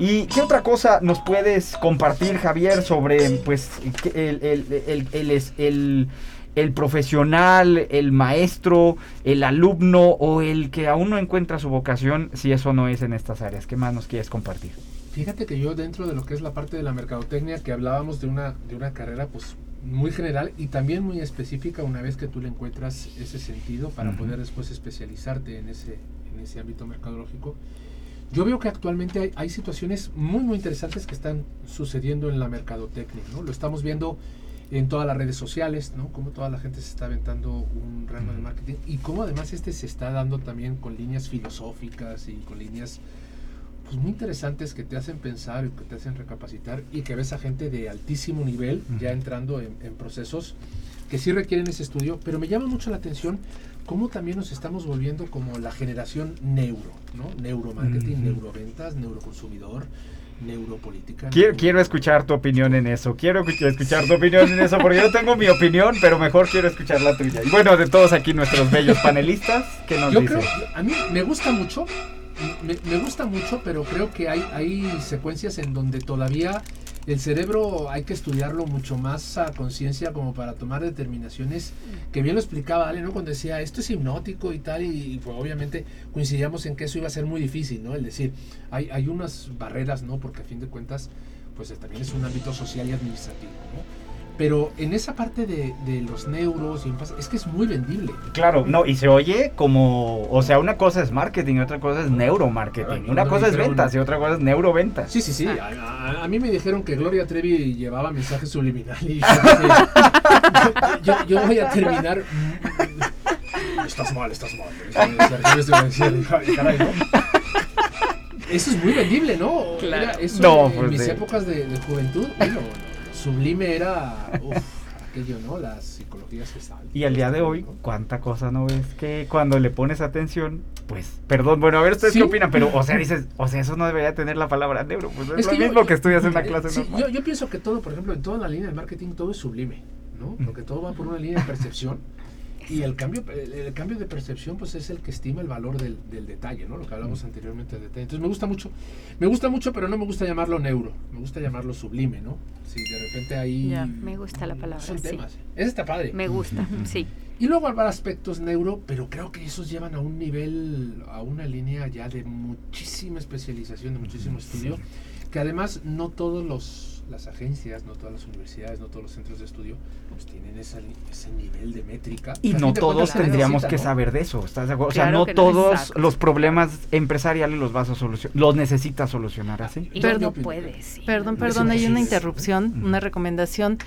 Speaker 1: ¿Y qué otra cosa nos puedes compartir, Javier, sobre pues el, el- el- el- el- profesional, el maestro, el alumno o el que aún no encuentra su vocación, si eso no es en estas áreas? ¿Qué más nos quieres compartir?
Speaker 5: Fíjate que yo dentro de lo que es la parte de la mercadotecnia, que hablábamos de una, de una carrera pues muy general y también muy específica una vez que tú le encuentras ese sentido para poder después especializarte en ese, en ese ámbito mercadológico. Yo veo que actualmente hay, hay situaciones muy muy interesantes que están sucediendo en la mercadotecnia, ¿no? Lo estamos viendo en todas las redes sociales, ¿no? Cómo toda la gente se está aventando un rango de marketing y cómo además este se está dando también con líneas filosóficas y con líneas pues muy interesantes que te hacen pensar y que te hacen recapacitar y que ves a gente de altísimo nivel ya entrando en, en procesos que sí requieren ese estudio, pero me llama mucho la atención cómo también nos estamos volviendo como la generación neuro, ¿no? Neuromarketing, neuroventas, neuroconsumidor, neuropolítica.
Speaker 1: Quiero, quiero escuchar tu opinión en eso. Quiero escu- escuchar tu opinión en eso porque yo tengo mi opinión, pero mejor quiero escuchar la tuya. Y bueno, de todos aquí nuestros bellos panelistas, ¿qué nos
Speaker 5: Yo
Speaker 1: dicen?
Speaker 5: creo, a mí me gusta mucho, me, me gusta mucho, pero creo que hay, hay secuencias en donde todavía el cerebro hay que estudiarlo mucho más a conciencia como para tomar determinaciones que bien lo explicaba Ale, ¿no? Cuando decía esto es hipnótico y tal, y, y, pues obviamente coincidíamos en que eso iba a ser muy difícil, ¿no? El decir, hay, hay unas barreras, ¿no? Porque a fin de cuentas, pues también es un ámbito social y administrativo, ¿no? Pero en esa parte de, de los neuros y es que es muy vendible.
Speaker 1: Claro, no, y se oye como, o sea, una cosa es marketing y otra cosa es neuromarketing.
Speaker 5: Ay,
Speaker 1: Una
Speaker 5: no
Speaker 1: cosa es ventas y otra cosa es neuroventas.
Speaker 5: Sí, sí, sí.
Speaker 4: Ah.
Speaker 5: A, a- a mí me dijeron que Gloria Trevi llevaba mensaje subliminal *laughs* y yo, *laughs* yo, yo voy a terminar. Estás mal, estás mal. Eso es muy vendible, ¿no?
Speaker 4: Claro.
Speaker 5: Era eso
Speaker 1: No,
Speaker 5: en
Speaker 1: pues
Speaker 5: mis épocas de, de juventud, bueno, sublime era uf, aquello, ¿no? Las psicologías gestalt.
Speaker 1: Y al día de hoy, ¿cuánta cosa no ves que cuando le pones atención, pues, perdón, bueno, a ver ustedes
Speaker 5: Sí.
Speaker 1: qué opinan, pero, o sea, dices, o sea, eso no debería tener la palabra neuro, pues es,
Speaker 5: Es
Speaker 1: lo
Speaker 5: que
Speaker 1: mismo
Speaker 5: yo-
Speaker 1: que estudias en una
Speaker 5: eh,
Speaker 1: clase
Speaker 5: sí,
Speaker 1: normal.
Speaker 5: yo, yo pienso que todo, por ejemplo, en toda la línea del marketing, todo es sublime, ¿no? Porque todo va por una línea de percepción. Y el cambio, el, el cambio de percepción, pues es el que estima el valor del, del detalle, ¿no? Lo que hablamos anteriormente de detalle. Entonces me gusta mucho, me gusta mucho, pero no me gusta llamarlo neuro, me gusta llamarlo sublime, ¿no? Si de repente ahí...
Speaker 2: Ya,
Speaker 4: me gusta la palabra,
Speaker 5: Son
Speaker 4: sí.
Speaker 5: temas. Ese está padre.
Speaker 4: Me gusta, sí.
Speaker 5: Y luego habrá aspectos neuro, pero creo que esos llevan a un nivel, a una línea ya de muchísima especialización, de muchísimo estudio, que además no todos los las agencias, no todas las universidades, no todos los centros de estudio, pues tienen esa li- ese nivel de métrica.
Speaker 1: Y no todos tendríamos
Speaker 5: necesita,
Speaker 1: que
Speaker 5: ¿no?
Speaker 1: saber de eso, ¿estás de acuerdo? o sea, no todos
Speaker 4: exacto.
Speaker 1: los problemas empresariales los vas a solucionar, los necesitas solucionar así.
Speaker 4: Y
Speaker 2: Perdón.
Speaker 4: no puedes, sí.
Speaker 2: Perdón, perdón, hay una interrupción, una recomendación.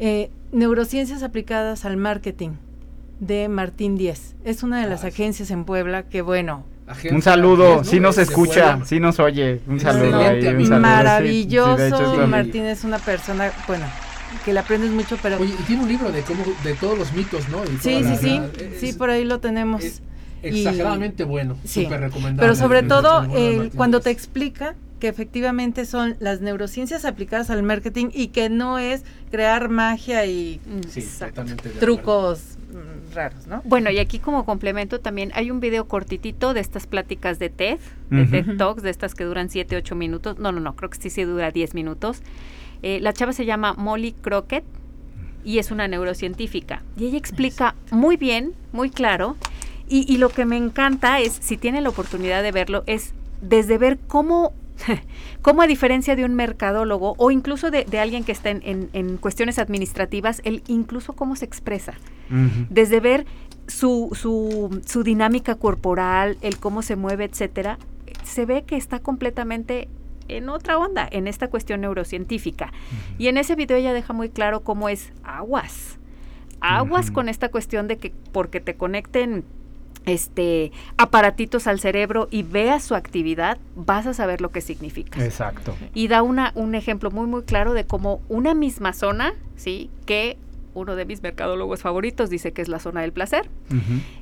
Speaker 2: Eh, neurociencias aplicadas al marketing de Martín Díez. Es una de las
Speaker 5: Ah, sí.
Speaker 2: agencias en Puebla que, bueno,
Speaker 5: Agencia
Speaker 1: Un saludo, si nos
Speaker 5: De
Speaker 1: escucha, si nos oye, un saludo
Speaker 5: Excelente,
Speaker 1: ahí, un saludo, sí, sí,
Speaker 2: maravilloso.
Speaker 1: hecho, lo-
Speaker 2: Martín es una persona, bueno, que le aprendes mucho, pero...
Speaker 5: Oye, y tiene un libro de cómo, de todos los mitos, ¿no? Y
Speaker 2: sí, sí,
Speaker 5: la-
Speaker 2: sí, sí, por ahí lo tenemos.
Speaker 5: es
Speaker 2: Y-
Speaker 5: exageradamente bueno,
Speaker 2: Sí.
Speaker 5: súper recomendable.
Speaker 2: Pero sobre
Speaker 5: El
Speaker 2: todo,
Speaker 5: Martín
Speaker 2: cuando te explica que efectivamente son las neurociencias aplicadas al marketing y que no es crear magia y
Speaker 4: Mm,
Speaker 5: Sí,
Speaker 2: trucos raros, ¿no?
Speaker 4: Bueno, y aquí como complemento también hay un video cortitito de estas pláticas de TED, de. TED Talks, de estas que duran 7, 8 minutos. No, no, no, creo que sí, sí dura 10 minutos. Eh, la chava se llama Molly Crockett. y es una neurocientífica. Y ella explica muy bien, muy claro, y, y lo que me encanta es, si tienen la oportunidad de verlo, es desde ver cómo *laughs* cómo a diferencia de un mercadólogo o incluso de, de alguien que está en, en- en cuestiones administrativas, él incluso cómo se expresa. Desde ver su, su, su dinámica corporal, el cómo se mueve, etcétera, se ve que está completamente en otra onda, en esta cuestión neurocientífica. Y en ese video ella deja muy claro cómo es aguas. Aguas con esta cuestión de que porque te conecten este aparatitos al cerebro y veas su actividad, vas a saber lo que significa.
Speaker 1: Exacto.
Speaker 4: Y da una, un ejemplo muy, muy claro de cómo una misma zona, ¿sí? Que uno de mis mercadólogos favoritos dice que es la zona del placer.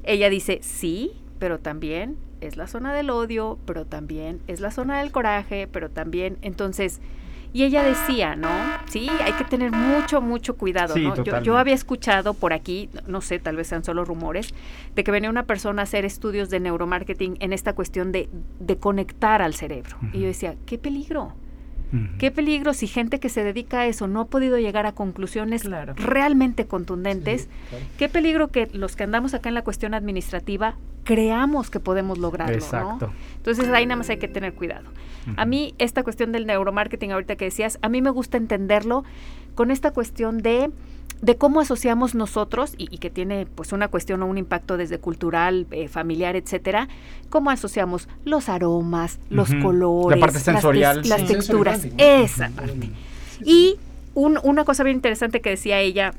Speaker 4: Ella dice, sí, pero también es la zona del odio, pero también es la zona del coraje, pero también, entonces, y ella decía, ¿no? Sí, hay que tener mucho, mucho cuidado,
Speaker 1: Sí,
Speaker 4: ¿no? Yo, yo había escuchado por aquí, no sé, tal vez sean solo rumores, de que venía una persona a hacer estudios de neuromarketing en esta cuestión de, de conectar al cerebro. Y yo decía, qué peligro. Qué peligro si gente que se dedica a eso no ha podido llegar a conclusiones
Speaker 2: Claro.
Speaker 4: realmente contundentes.
Speaker 5: Sí, claro.
Speaker 4: Qué peligro que los que andamos acá en la cuestión administrativa creamos que podemos lograrlo,
Speaker 1: Exacto.
Speaker 4: ¿no? Entonces ahí nada más hay que tener cuidado. A mí esta cuestión del neuromarketing ahorita que decías, a mí me gusta entenderlo con esta cuestión de de cómo asociamos nosotros y, y que tiene pues una cuestión o un impacto desde cultural, eh, familiar, etcétera, cómo asociamos los aromas, los
Speaker 1: Ujú. La
Speaker 4: colores,
Speaker 1: parte
Speaker 4: las
Speaker 1: sensorial.
Speaker 4: las,
Speaker 5: Sí.
Speaker 4: texturas, esa parte. Y un- una cosa bien interesante que decía ella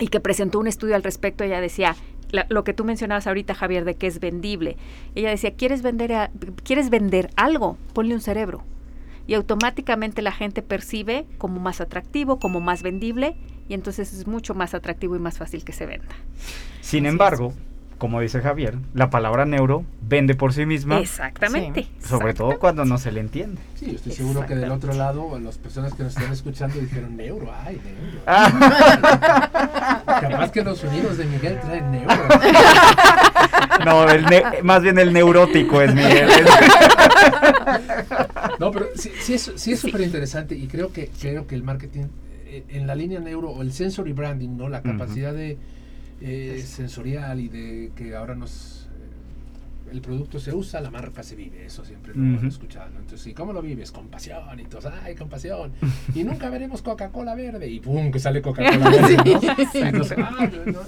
Speaker 4: y que presentó un estudio al respecto, ella decía, la- lo que tú mencionabas ahorita, Javier, de que es vendible. Ella decía, ¿quieres vender, a- ¿quieres vender algo? Ponle un cerebro. Y automáticamente la gente percibe como más atractivo, como más vendible, y entonces es mucho más atractivo y más fácil que se venda.
Speaker 1: Sin embargo, como dice Javier, la palabra neuro vende por sí misma,
Speaker 4: Exactamente.
Speaker 1: sobre todo cuando no se le entiende.
Speaker 5: Sí, yo estoy seguro que del otro lado, las personas que nos están escuchando dijeron neuro, ay, neuro.
Speaker 1: Ah. *laughs*
Speaker 5: Capaz que los sonidos de Miguel traen neuro. *laughs*
Speaker 1: No, el ne- más bien el neurótico es Miguel. *laughs*
Speaker 5: No, pero sí, sí es sí es súper interesante y creo que creo que el marketing eh, en la línea neuro o el sensory branding, ¿no? La capacidad de eh, sensorial y de que ahora nos eh, el producto se usa, la marca se vive, eso siempre lo
Speaker 1: Ujú.
Speaker 5: he escuchado. ¿no? Entonces, ¿y cómo lo vives? Con pasión y todos, ay, con pasión. Y *laughs* nunca veremos Coca-Cola verde y pum, que sale Coca-Cola *laughs* verde, ¿no? Entonces, ah, no, no.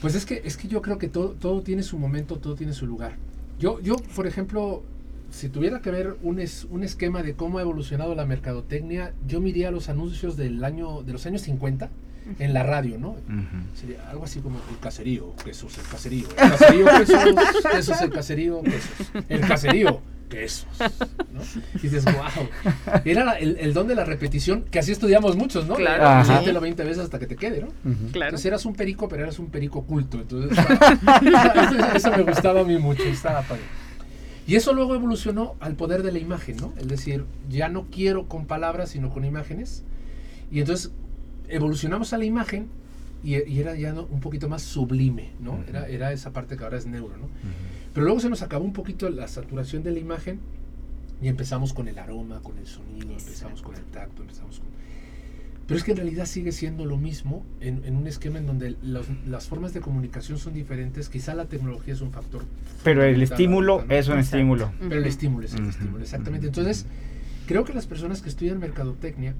Speaker 5: Pues es que, es que yo creo que todo, todo tiene su momento, todo tiene su lugar. Yo, yo por ejemplo, si tuviera que ver un, es- un esquema de cómo ha evolucionado la mercadotecnia, yo miraría los anuncios del año, de los años 50 en la radio, ¿no? Sería algo así como el caserío, quesos, el caserío, el caserío, quesos, quesos, el caserío, quesos, el caserío, quesos, ¿no? Y dices, wow. Era la- el, el don de la repetición, que así estudiamos muchos, ¿no?
Speaker 4: Claro.
Speaker 5: Repítelo 20 veces hasta que te quede, ¿no?
Speaker 4: Claro.
Speaker 5: Entonces eras un perico, pero eras un perico culto. Entonces, eso, eso me gustaba a mí mucho, estaba padre. Y eso luego evolucionó al poder de la imagen, ¿no? Es decir, ya no quiero con palabras, sino con imágenes. Y entonces evolucionamos a la imagen y, y era ya ¿no? un poquito más sublime, ¿no? Era, era esa parte que ahora es neuro, ¿no? Pero luego se nos acabó un poquito la saturación de la imagen y empezamos con el aroma, con el sonido, empezamos con el tacto, empezamos con... Pero es que en realidad sigue siendo lo mismo en, en un esquema en donde los- las formas de comunicación son diferentes. Quizá la tecnología es un factor.
Speaker 1: Pero el estímulo
Speaker 5: ¿no?
Speaker 1: es un
Speaker 4: Exacto.
Speaker 1: estímulo.
Speaker 5: Pero el estímulo es el
Speaker 1: Ujú,
Speaker 5: estímulo, exactamente. Entonces, creo que las personas que estudian mercadotecnia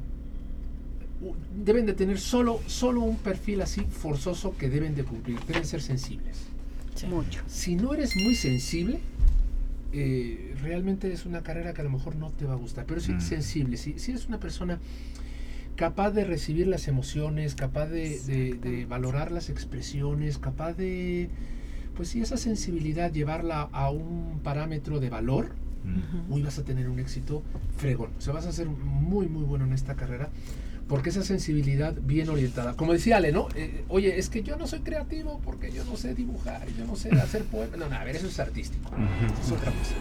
Speaker 5: deben de tener solo, solo un perfil así forzoso que deben de cumplir. Deben ser sensibles.
Speaker 4: Mucho.
Speaker 5: Si no eres muy sensible, eh, realmente es una carrera que a lo mejor no te va a gustar. Pero si
Speaker 1: Mm.
Speaker 5: sensible, si, si eres una persona capaz de recibir las emociones, capaz de, de- de valorar las expresiones, capaz de, pues sí, esa sensibilidad, llevarla a un parámetro de valor, uy, vas a tener un éxito fregón. O sea, vas a ser muy, muy bueno en esta carrera. Porque esa sensibilidad bien orientada. Como decía Ale, ¿no? Eh, oye, es que yo no soy creativo porque yo no sé dibujar, yo no sé hacer poemas. No, no, a ver, eso es artístico. Es otra cosa.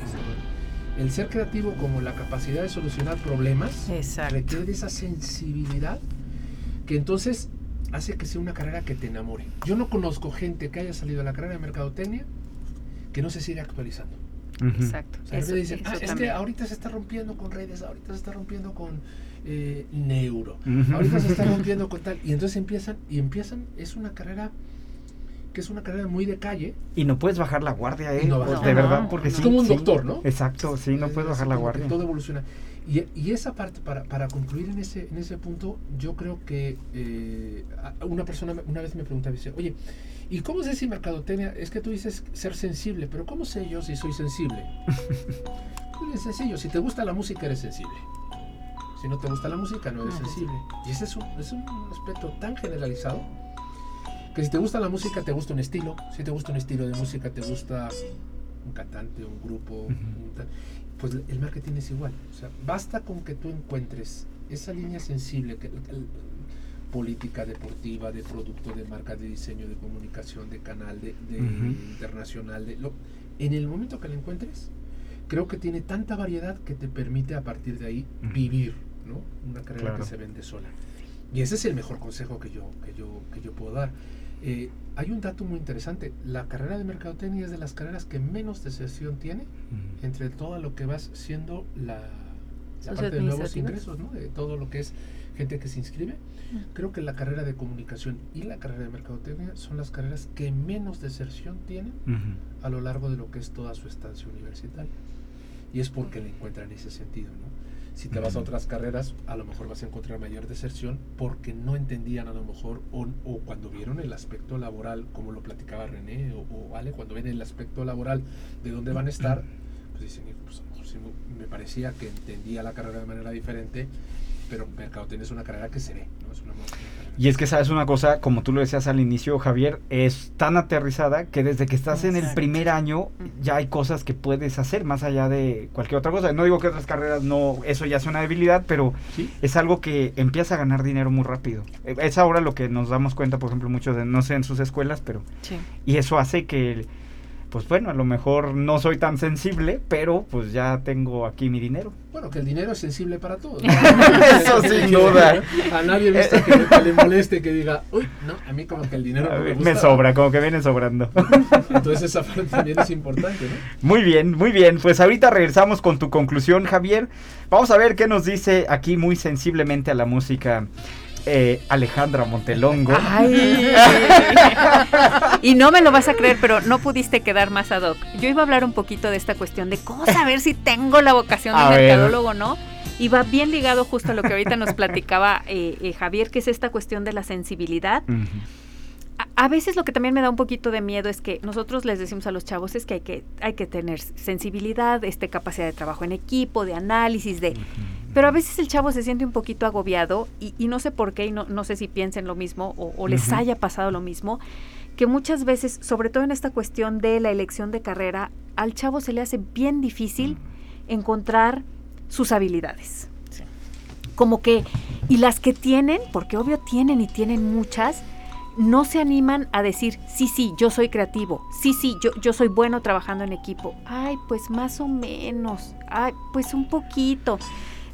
Speaker 5: El ser creativo como la capacidad de solucionar problemas
Speaker 2: Exacto.
Speaker 5: requiere de esa sensibilidad que entonces hace que sea una carrera que te enamore. Yo no conozco gente que haya salido de la carrera de mercadotecnia que no se siga actualizando.
Speaker 4: Exacto.
Speaker 5: O sea,
Speaker 4: Eso-
Speaker 5: dicen,
Speaker 4: eso
Speaker 5: "Ah, es que ahorita se está rompiendo con redes, ahorita se está rompiendo con eh, neuro.
Speaker 1: Ujú.
Speaker 5: Ahorita se está *laughs* rompiendo con tal. Y entonces empiezan, y empiezan, es una carrera que es una carrera muy de calle.
Speaker 1: Y no puedes bajar la guardia, ¿eh?
Speaker 5: No
Speaker 1: Pues,
Speaker 5: bajas
Speaker 1: de verdad, porque
Speaker 5: Es
Speaker 1: sí,
Speaker 5: como un
Speaker 1: sí.
Speaker 5: doctor, ¿no?
Speaker 1: Exacto, sí, no
Speaker 5: Es
Speaker 1: puedes bajar la guardia.
Speaker 5: Todo evoluciona. Y, y esa parte, para, para concluir en ese, en ese punto, yo creo que eh, una persona me- una vez me preguntaba, dice, oye, ¿y cómo sé si mercadotecnia? Es que tú dices ser sensible, pero ¿cómo sé yo si soy sensible? *laughs* Pues es sencillo, si te gusta la música eres sensible. Si no te gusta la música no eres
Speaker 2: No,
Speaker 5: sensible. Y ese es un, es un aspecto tan generalizado que si te gusta la música te gusta un estilo, si te gusta un estilo de música te gusta un cantante, un grupo, un tal- pues el marketing es igual. O sea, basta con que tú encuentres esa línea sensible, que, política, deportiva, de producto, de marca, de diseño, de comunicación, de canal, de, de
Speaker 1: Ujú.
Speaker 5: internacional. De, lo, en el momento que la encuentres, creo que tiene tanta variedad que te permite a partir de ahí
Speaker 1: Ujú.
Speaker 5: vivir, ¿no? Una carrera
Speaker 1: Claro.
Speaker 5: que se vende sola. Y ese es el mejor consejo que yo, que yo, que yo puedo dar. Eh, hay un dato muy interesante. La carrera de mercadotecnia es de las carreras que menos deserción tiene
Speaker 1: Ujú.
Speaker 5: entre todo lo que vas siendo la, la parte de nuevos ingresos, ¿no? De todo lo que es gente que se inscribe. Creo que la carrera de comunicación y la carrera de mercadotecnia son las carreras que menos deserción tienen
Speaker 1: Ujú.
Speaker 5: a lo largo de lo que es toda su estancia universitaria. Y es porque le encuentran ese sentido, ¿no? Si te vas a otras carreras, a lo mejor vas a encontrar mayor deserción porque no entendían a lo mejor o, o cuando vieron el aspecto laboral, como lo platicaba René o, o Ale, cuando ven el aspecto laboral de dónde van a estar, pues dicen, "Hijo, pues a lo mejor sí me parecía que entendía la carrera de manera diferente, pero mercadotecnia es una carrera que se ve, ¿no? Es una,
Speaker 1: Y es que sabes una cosa, como tú lo decías al inicio, Javier, es tan aterrizada que desde que estás en el primer año ya hay cosas que puedes hacer más allá de cualquier otra cosa. No digo que otras carreras no, eso ya es una debilidad, pero
Speaker 5: Sí.
Speaker 1: es algo que empieza a ganar dinero muy rápido. Eh, Es ahora lo que nos damos cuenta, por ejemplo, muchos de, no sé, en sus escuelas, pero
Speaker 2: Sí.
Speaker 1: y eso hace que, pues bueno, a lo mejor no soy tan sensible, pero pues ya tengo aquí mi dinero.
Speaker 5: Bueno, que el dinero es sensible para todos. *laughs*
Speaker 1: Eso sin duda.
Speaker 5: A nadie visto que, le moleste que diga, uy, no, a mí como que el dinero no me, gusta.
Speaker 1: me sobra, como que viene sobrando. *laughs*
Speaker 5: Entonces esa parte también es importante, ¿no?
Speaker 1: Muy bien, muy bien. Pues ahorita regresamos con tu conclusión, Javier. Vamos a ver qué nos dice aquí muy sensiblemente a la música eh, Alejandra Montelongo.
Speaker 4: Ay. *laughs* y no me lo vas a creer, pero no pudiste quedar más ad hoc. Yo iba a hablar un poquito de esta cuestión de cómo saber si tengo la vocación de
Speaker 1: A
Speaker 4: mercadólogo o no. Y va bien ligado justo a lo que ahorita nos platicaba eh, eh, Javier, que es esta cuestión de la sensibilidad. A veces lo que también me da un poquito de miedo es que nosotros les decimos a los chavos es que hay que, hay que tener sensibilidad, este, capacidad de trabajo en equipo, de análisis, de... Pero a veces el chavo se siente un poquito agobiado y, y no sé por qué, y no, no sé si piensen lo mismo o, o les haya pasado lo mismo, que muchas veces, sobre todo en esta cuestión de la elección de carrera, al chavo se le hace bien difícil encontrar sus habilidades. Como que, y las que tienen, porque obvio tienen y tienen muchas, no se animan a decir, sí, sí, yo soy creativo, sí, sí, yo, yo soy bueno trabajando en equipo. Ay, pues más o menos, ay, pues un poquito.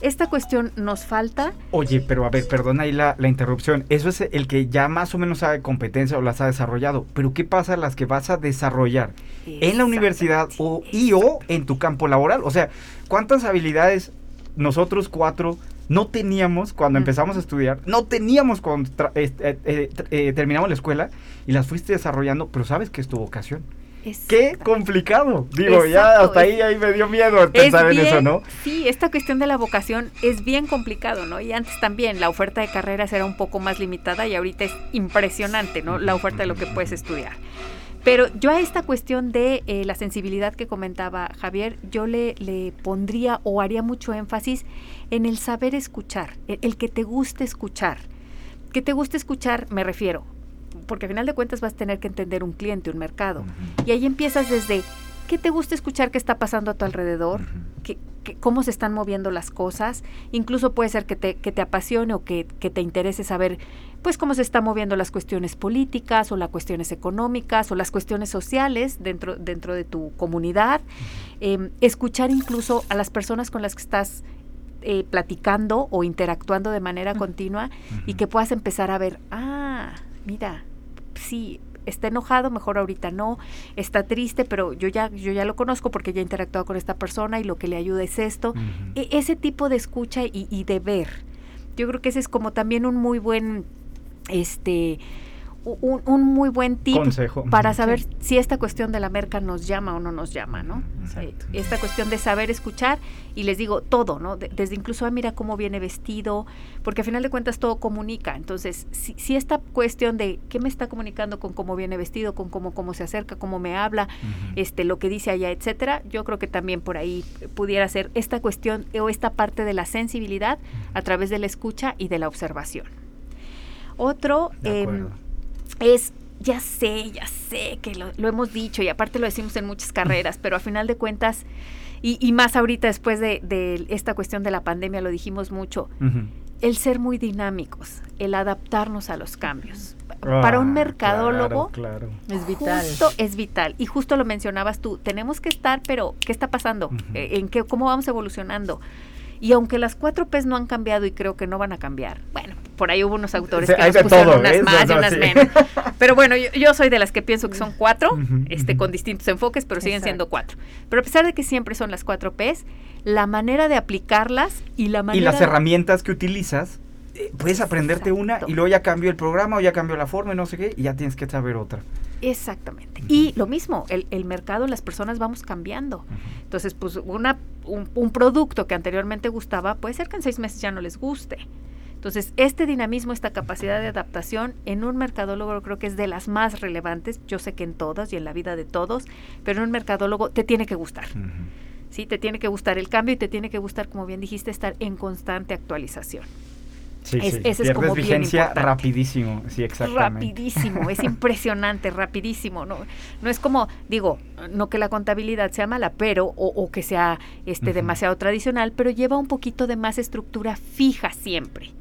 Speaker 4: Esta cuestión nos falta.
Speaker 1: Oye, pero a ver, perdona ahí la, la interrupción. Eso es el que ya más o menos sabe competencia o las ha desarrollado. Pero ¿qué pasa las que vas a desarrollar en la universidad o, y o en tu campo laboral? O sea, ¿cuántas habilidades nosotros cuatro no teníamos cuando empezamos a estudiar? No teníamos cuando eh, eh, eh, eh, terminamos la escuela y las fuiste desarrollando, pero sabes que es tu vocación. ¡Qué complicado! Digo, ya hasta
Speaker 4: es-
Speaker 1: ahí, ahí me dio miedo
Speaker 4: Es
Speaker 1: pensar en
Speaker 4: bien-
Speaker 1: eso, ¿no?
Speaker 4: Sí, esta cuestión de la vocación es bien complicado, ¿no? Y antes también la oferta de carreras era un poco más limitada y ahorita es impresionante, ¿no? La oferta de lo que puedes estudiar. Pero yo a esta cuestión de eh, la sensibilidad que comentaba Javier, yo le, le pondría o haría mucho énfasis en el saber escuchar, el, el que te guste escuchar. Que te guste escuchar, me refiero, porque al final de cuentas vas a tener que entender un cliente, un mercado. Y ahí empiezas desde, ¿qué te gusta escuchar qué está pasando a tu alrededor? ¿Qué- qué- cómo se están moviendo las cosas. Incluso puede ser que te, que te apasione o que, que te interese saber pues cómo se están moviendo las cuestiones políticas o las cuestiones económicas o las cuestiones sociales dentro, dentro de tu comunidad. Em, escuchar incluso a las personas con las que estás eh, platicando o interactuando de manera continua y que puedas empezar a ver, ah, mira, sí, está enojado, mejor ahorita no, está triste, pero yo ya, yo ya lo conozco porque ya he interactuado con esta persona y lo que le ayuda es esto. E- ese tipo de escucha y, y de ver. Yo creo que ese es como también un muy buen, este, un, un muy buen tip
Speaker 1: Consejo.
Speaker 4: para *laughs* saber si esta cuestión de la merca nos llama o no nos llama, ¿no? Eh, esta cuestión de saber escuchar y les digo todo, ¿no? De- desde incluso, ah, mira cómo viene vestido, porque al final de cuentas todo comunica. Entonces, si, si esta cuestión de qué me está comunicando con cómo viene vestido, con cómo, cómo se acerca, cómo me habla, este, lo que dice allá, etcétera, yo creo que también por ahí pudiera ser esta cuestión o esta parte de la sensibilidad a través de la escucha y de la observación. Otro
Speaker 1: De.
Speaker 4: Es, ya sé, ya sé que lo, lo hemos dicho y aparte lo decimos en muchas carreras, pero a final de cuentas, y, y más ahorita después de, de esta cuestión de la pandemia, lo dijimos mucho, el ser muy dinámicos, el adaptarnos a los cambios. Para un
Speaker 1: Ah,
Speaker 4: mercadólogo,
Speaker 1: Claro, claro.
Speaker 2: Es vital.
Speaker 4: Justo es vital. Y justo lo mencionabas tú. Tenemos que estar, pero ¿qué está pasando? ¿En qué, cómo vamos evolucionando? Y aunque las cuatro P's no han cambiado y creo que no van a cambiar, bueno, por ahí hubo unos autores
Speaker 1: Sí,
Speaker 4: que
Speaker 1: hay
Speaker 4: nos
Speaker 1: de
Speaker 4: pusieron
Speaker 1: todo,
Speaker 4: unas
Speaker 1: ¿eh?
Speaker 4: más y
Speaker 1: No, no,
Speaker 4: unas
Speaker 1: sí.
Speaker 4: menos. Pero bueno, yo, yo soy de las que pienso que son cuatro, este, con distintos enfoques, pero siguen siendo cuatro. Pero a pesar de que siempre son las cuatro P's, la manera de aplicarlas y la
Speaker 1: Y
Speaker 4: manera
Speaker 1: las
Speaker 4: de-
Speaker 1: herramientas que utilizas, puedes aprenderte una y luego ya cambió el programa o ya cambió la forma y no sé qué, y ya tienes que saber otra.
Speaker 4: Exactamente. Y lo mismo, el, el mercado, las personas vamos cambiando. Entonces, pues una, un, un producto que anteriormente gustaba, puede ser que en seis meses ya no les guste. Entonces, este dinamismo, esta capacidad de adaptación en un mercadólogo creo que es de las más relevantes. Yo sé que en todas y en la vida de todos, pero en un mercadólogo te tiene que gustar. Sí, te tiene que gustar el cambio y te tiene que gustar, como bien dijiste, estar en constante actualización.
Speaker 1: Sí,
Speaker 4: Es-
Speaker 1: sí.
Speaker 4: ese es
Speaker 1: Pierdes
Speaker 4: como
Speaker 1: vigencia rapidísimo, sí, exactamente.
Speaker 4: Rapidísimo, es *laughs* impresionante, rapidísimo. No, no es como, digo, no que la contabilidad sea mala, pero, o, o que sea este demasiado tradicional, pero lleva un poquito de más estructura fija siempre.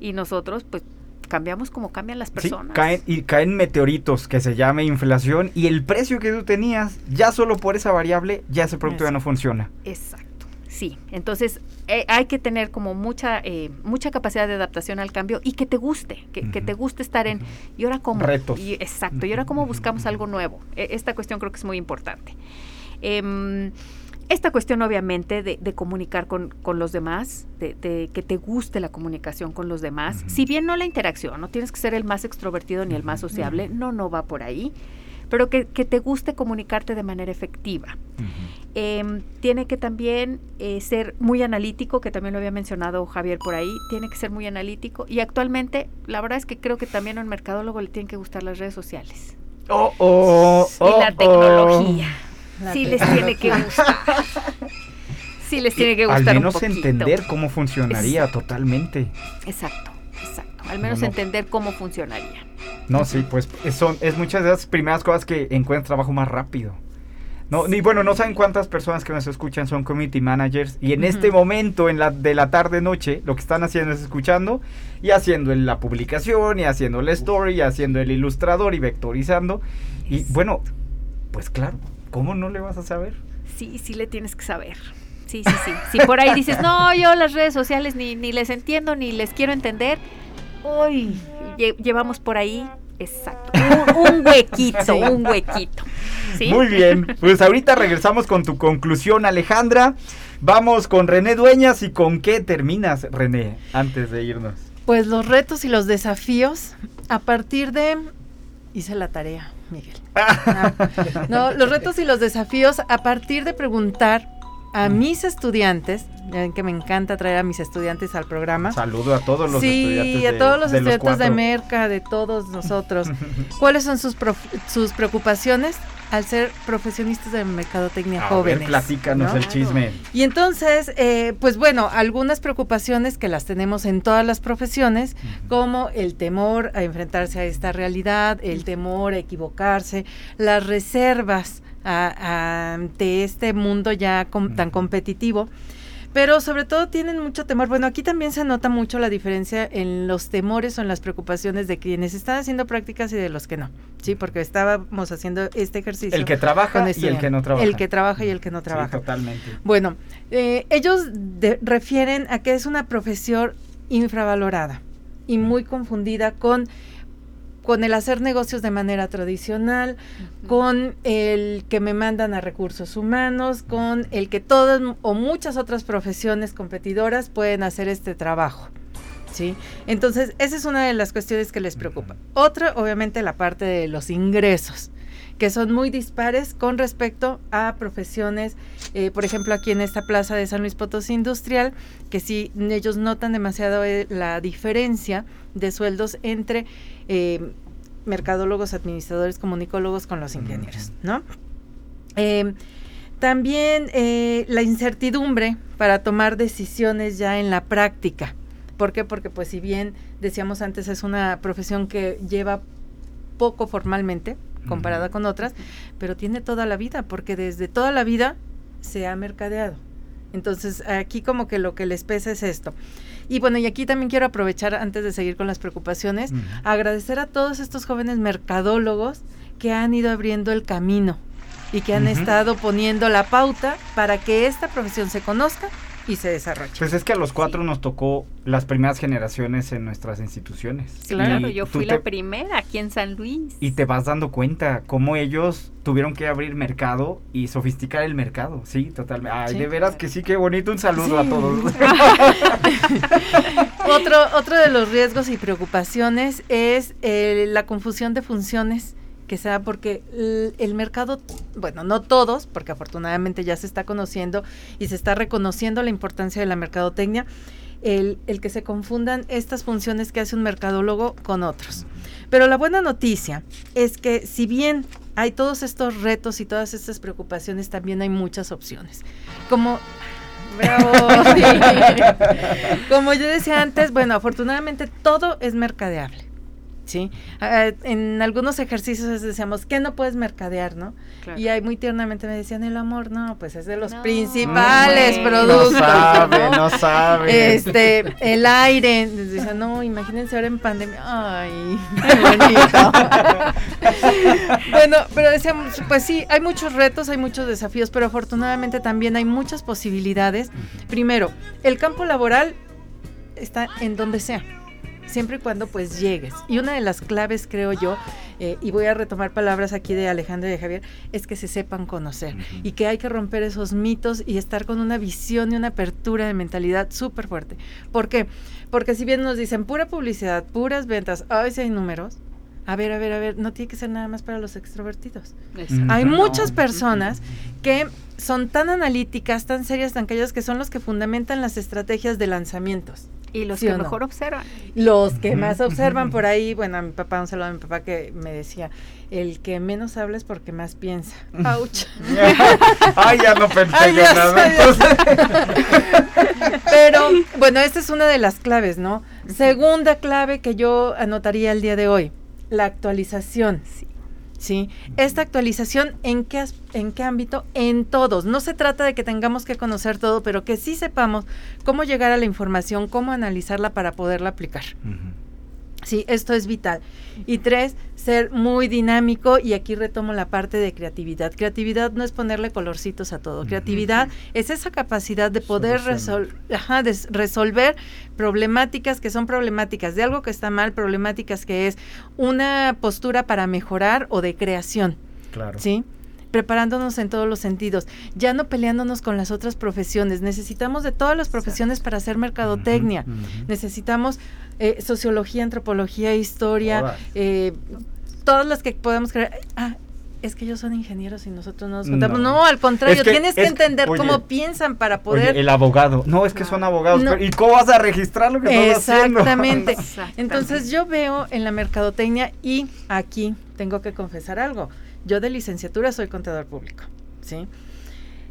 Speaker 4: Y nosotros, pues, cambiamos como cambian las
Speaker 1: Sí,
Speaker 4: personas.
Speaker 1: caen, y caen meteoritos que se llame inflación y el precio que tú tenías, ya solo por esa variable, ya ese producto ya no funciona.
Speaker 4: Exacto. Sí, entonces eh, hay que tener como mucha eh, mucha capacidad de adaptación al cambio y que te guste, que, que te guste estar en y ahora cómo
Speaker 1: Retos.
Speaker 4: Y- exacto, y ahora cómo buscamos algo nuevo. E- esta cuestión creo que es muy importante. Em, esta cuestión obviamente de, de comunicar con, con los demás, de, de que te guste la comunicación con los demás, si bien no la interacción, no tienes que ser el más extrovertido ni el más sociable, no, no va por ahí, pero que, que te guste comunicarte de manera efectiva. Em, tiene que también eh, ser muy analítico, que también lo había mencionado Javier por ahí, tiene que ser muy analítico. Y actualmente, la verdad es que creo que también a un mercadólogo le tienen que gustar las redes sociales.
Speaker 1: Oh, oh,
Speaker 4: y la
Speaker 1: oh,
Speaker 4: tecnología.
Speaker 2: La
Speaker 4: Sí les tiene que *laughs* gustar. Sí les tiene que
Speaker 1: Al
Speaker 4: gustar
Speaker 1: menos
Speaker 4: un poquito.
Speaker 1: entender cómo funcionaría totalmente.
Speaker 4: Exacto, exacto. Al menos
Speaker 1: No, no.
Speaker 4: entender cómo funcionaría.
Speaker 1: No, sí, pues es- son, es muchas de las primeras cosas que encuentras trabajo más rápido. No, ni bueno, no saben cuántas personas que nos escuchan son community managers y en este momento en la de la tarde noche lo que están haciendo es escuchando y haciendo la publicación y haciendo la story y haciendo el ilustrador y vectorizando y bueno, pues claro, ¿cómo no le vas a saber?
Speaker 4: Sí, sí le tienes que saber. Sí, sí, sí. Si por ahí dices, *laughs* no, yo las redes sociales ni, ni les entiendo ni les quiero entender, uy, lle- llevamos por ahí, exacto, un, un *laughs* huequito, un huequito. ¿sí?
Speaker 1: Muy bien, pues ahorita regresamos con tu conclusión Alejandra. Vamos con René Dueñas y con qué terminas René antes de irnos.
Speaker 2: Pues los retos y los desafíos a partir de... Hice la tarea, Miguel. *laughs* Ah, no, los retos y los desafíos a partir de preguntar a mis estudiantes, ya ven que me encanta traer a mis estudiantes al programa.
Speaker 1: Saludo a todos los
Speaker 2: sí,
Speaker 1: estudiantes
Speaker 2: a
Speaker 1: de-
Speaker 2: todos los
Speaker 1: de
Speaker 2: estudiantes de
Speaker 1: cuatro.
Speaker 2: Merca, de todos nosotros. *laughs* ¿Cuáles son sus, prof- sus preocupaciones al ser profesionistas de mercadotecnia
Speaker 1: A
Speaker 2: jóvenes?
Speaker 1: ver, platícanos
Speaker 2: ¿no?
Speaker 1: el chisme.
Speaker 2: Y entonces, eh, pues bueno, algunas preocupaciones que las tenemos en todas las profesiones, como el temor a enfrentarse a esta realidad, el temor a equivocarse, las reservas a- a- ante este mundo ya com- tan competitivo. Pero sobre todo tienen mucho temor. Bueno, aquí también se nota mucho la diferencia en los temores o en las preocupaciones de quienes están haciendo prácticas y de los que no. Sí, porque estábamos haciendo este ejercicio.
Speaker 1: El que trabaja y el que no trabaja.
Speaker 2: El que trabaja y el que no
Speaker 1: Sí,
Speaker 2: trabaja.
Speaker 1: totalmente.
Speaker 2: Bueno, eh, ellos de- refieren a que es una profesión infravalorada y muy confundida con, con el hacer negocios de manera tradicional, con el que me mandan a recursos humanos, con el que todas o muchas otras profesiones competidoras pueden hacer este trabajo. ¿sí? Entonces, esa es una de las cuestiones que les preocupa. Otra, obviamente, la parte de los ingresos que son muy dispares con respecto a profesiones, eh, por ejemplo, aquí en esta plaza de San Luis Potosí Industrial, que sí, ellos notan demasiado eh, la diferencia de sueldos entre eh, mercadólogos, administradores, comunicólogos con los ingenieros, ¿no? también la incertidumbre para tomar decisiones ya en la práctica. ¿Por qué? Porque pues si bien decíamos antes es una profesión que lleva poco formalmente, comparada con otras, pero tiene toda la vida, porque desde toda la vida se ha mercadeado. Entonces, aquí como que lo que les pesa es esto. Y bueno, y aquí también quiero aprovechar, antes de seguir con las preocupaciones, agradecer a todos estos jóvenes mercadólogos que han ido abriendo el camino y que han estado poniendo la pauta para que esta profesión se conozca y se desarrolla.
Speaker 1: Pues es que a los cuatro nos tocó las primeras generaciones en nuestras instituciones.
Speaker 4: Claro, yo fui la primera aquí en San Luis.
Speaker 1: Y te vas dando cuenta cómo ellos tuvieron que abrir mercado y sofisticar el mercado, sí, totalmente. Ay, de veras que sí, qué bonito, un saludo a todos. *laughs*
Speaker 2: otro, otro de los riesgos y preocupaciones es eh, la confusión de funciones que sea porque el, mercado, bueno, no todos, porque afortunadamente ya se está conociendo y se está reconociendo la importancia de la mercadotecnia, el, el, que se confundan estas funciones que hace un mercadólogo con otros. Pero la buena noticia es que si bien hay todos estos retos y todas estas preocupaciones, también hay muchas opciones. Como *laughs* Como yo decía antes, bueno, afortunadamente todo es mercadeable. ¿Sí? En algunos ejercicios decíamos, ¿qué no puedes mercadear, no? Y ahí muy tiernamente me decían, el amor, no, pues es de los principales productos. No
Speaker 1: sabe, no, sabe.
Speaker 2: Este, el aire. Decían, no, imagínense ahora en pandemia. Ay, qué *laughs* bonito. bueno, pero decíamos, pues sí, hay muchos retos, hay muchos desafíos, pero afortunadamente también hay muchas posibilidades. Primero, el campo laboral está en donde sea siempre y cuando pues llegues. Y una de las claves, creo yo, eh, y voy a retomar palabras aquí de Alejandro y de Javier, es que se sepan conocer y que hay que romper esos mitos y estar con una visión y una apertura de mentalidad súper fuerte. ¿Por qué? Porque si bien nos dicen pura publicidad, puras ventas, ay, si hay números, a ver, a ver, a ver, no tiene que ser nada más para los extrovertidos. Hay muchas personas que son tan analíticas, tan serias, tan calladas, que son los que fundamentan las estrategias de lanzamientos.
Speaker 4: Y los que mejor observan.
Speaker 2: Los que más observan por *laughs* ahí, bueno, a mi papá, un saludo a mi papá que me decía, el que menos habla es porque más piensa. ¡Auch! *laughs*
Speaker 1: Ay, ya no pensé nada. *laughs*
Speaker 2: Pero, bueno, esta es una de las claves, ¿no? Segunda clave que yo anotaría el día de hoy, la actualización. Sí. ¿Sí? Esta actualización, ¿en qué, ¿en qué ámbito? En todos. No se trata de que tengamos que conocer todo, pero que sí sepamos cómo llegar a la información, cómo analizarla para poderla aplicar. Sí, esto es vital. Y tres, ser muy dinámico y aquí retomo la parte de creatividad. Creatividad no es ponerle colorcitos a todo. Creatividad es esa capacidad de poder resolver problemáticas que son problemáticas de algo que está mal, problemáticas que es una postura para mejorar o de creación. Claro. ¿Sí? preparándonos en todos los sentidos, ya no peleándonos con las otras profesiones. Necesitamos de todas las profesiones para hacer mercadotecnia. Necesitamos eh, sociología, antropología, historia, eh, todas las que podemos creer. Ah, es que ellos son ingenieros y nosotros no nos contamos. No, al contrario, tienes que entender cómo piensan para poder.
Speaker 1: el abogado. No, es que son abogados. ¿Y cómo vas a registrar lo que estás
Speaker 2: haciendo? *laughs* Exactamente. Entonces yo veo en la mercadotecnia y aquí tengo que confesar algo. Yo de licenciatura soy contador público, ¿sí?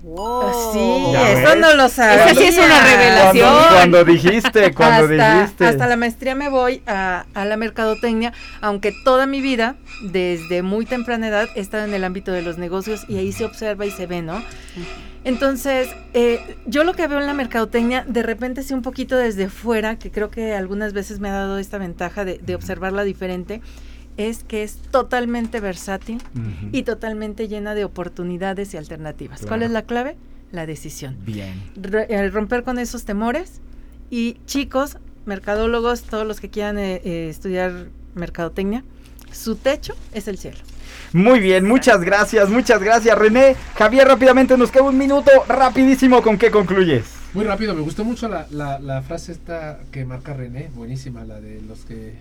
Speaker 2: Wow. Sí, eso no lo sabía.
Speaker 4: Esa sí es una revelación.
Speaker 1: Cuando, *laughs* dijiste, cuando dijiste.
Speaker 2: Hasta la maestría me voy a, a, la mercadotecnia, aunque toda mi vida, desde muy temprana edad, he estado en el ámbito de los negocios y ahí se observa y se ve, ¿no? Entonces, eh, yo lo que veo en la mercadotecnia, de repente sí un poquito desde fuera, que creo que algunas veces me ha dado esta ventaja de, de observarla diferente, es que es totalmente versátil y totalmente llena de oportunidades y alternativas. ¿Cuál es la clave? La decisión.
Speaker 1: Bien.
Speaker 2: el romper con esos temores y chicos, mercadólogos, todos los que quieran eh, eh, estudiar mercadotecnia, su techo es el cielo.
Speaker 1: Muy bien, muchas gracias, muchas gracias René. Javier, rápidamente nos queda un minuto, rapidísimo, ¿con qué concluyes?
Speaker 5: Muy rápido, me gustó mucho la, la, la frase esta que marca René, buenísima, la de los que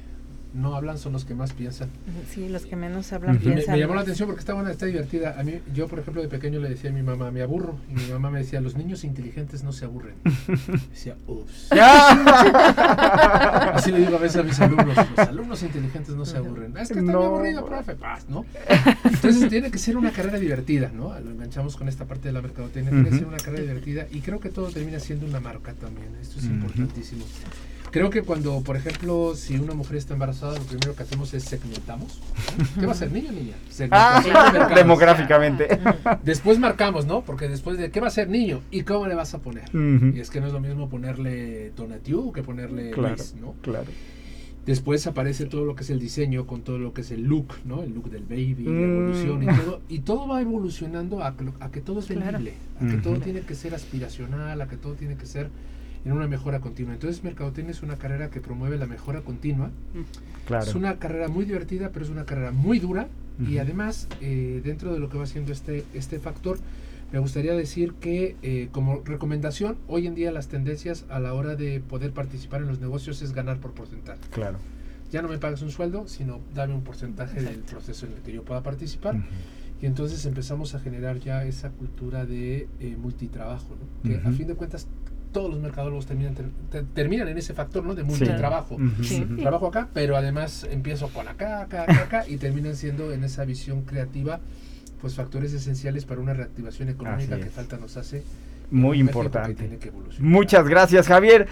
Speaker 5: no hablan son los que más piensan.
Speaker 2: Sí, los que menos hablan
Speaker 5: Y me,
Speaker 2: piensan.
Speaker 5: me llamó la atención porque está buena, está divertida. A mí, yo por ejemplo de pequeño le decía a mi mamá, me aburro. Y mi mamá me decía, los niños inteligentes no se aburren. *laughs* Decía, ups. *laughs* Así le digo a veces a mis alumnos, los alumnos inteligentes no se aburren. Es que está muy
Speaker 1: No.
Speaker 5: aburrido, profe, paz, ¿no? Entonces tiene que ser una carrera divertida, ¿no? Lo enganchamos con esta parte de la mercadotecnia, tiene que ser una carrera divertida y creo que todo termina siendo una marca también. Esto es
Speaker 1: Ujú.
Speaker 5: importantísimo. Creo que cuando, por ejemplo, si una mujer está embarazada, lo primero que hacemos es segmentamos. ¿Qué va a ser, niño o niña? Segmentación de
Speaker 1: Ah, demográficamente.
Speaker 5: Después marcamos, ¿no? Porque después de qué va a ser niño y cómo le vas a poner. Y es que no es lo mismo ponerle Donatiu que ponerle
Speaker 1: Claro,
Speaker 5: Luis, ¿no?
Speaker 1: claro.
Speaker 5: Después aparece todo lo que es el diseño con todo lo que es el look, ¿no? El look del baby, la
Speaker 1: Mm.
Speaker 5: evolución y todo. Y todo va evolucionando a, que lo- a que todo es
Speaker 2: Claro.
Speaker 5: vendible, a que todo tiene que ser aspiracional, a que todo tiene que ser en una mejora continua. Entonces, Mercadotecnia es una carrera que promueve la mejora continua.
Speaker 1: Claro.
Speaker 5: Es una carrera muy divertida, pero es una carrera muy dura. Y
Speaker 1: Ujú.
Speaker 5: además, eh, dentro de lo que va siendo este, este factor, me gustaría decir que eh, como recomendación, hoy en día las tendencias a la hora de poder participar en los negocios es ganar por porcentaje.
Speaker 1: Claro.
Speaker 5: Ya no me pagas un sueldo, sino dame un porcentaje del proceso en el que yo pueda participar.
Speaker 1: Ujú.
Speaker 5: Y entonces empezamos a generar ya esa cultura de eh, multitrabajo, ¿no? que a
Speaker 1: Ujú.
Speaker 5: fin de cuentas todos los mercadólogos terminan, ter- ter- terminan en ese factor ¿no? de multitrabajo.
Speaker 2: Sí.
Speaker 5: Trabajo acá, pero además empiezo con acá, acá, acá, acá y terminan siendo en esa visión creativa pues factores esenciales para una reactivación económica
Speaker 1: Así
Speaker 5: que
Speaker 1: es.
Speaker 5: falta nos hace
Speaker 1: Muy
Speaker 5: que
Speaker 1: importante.
Speaker 5: que.
Speaker 1: Muchas gracias, Javier.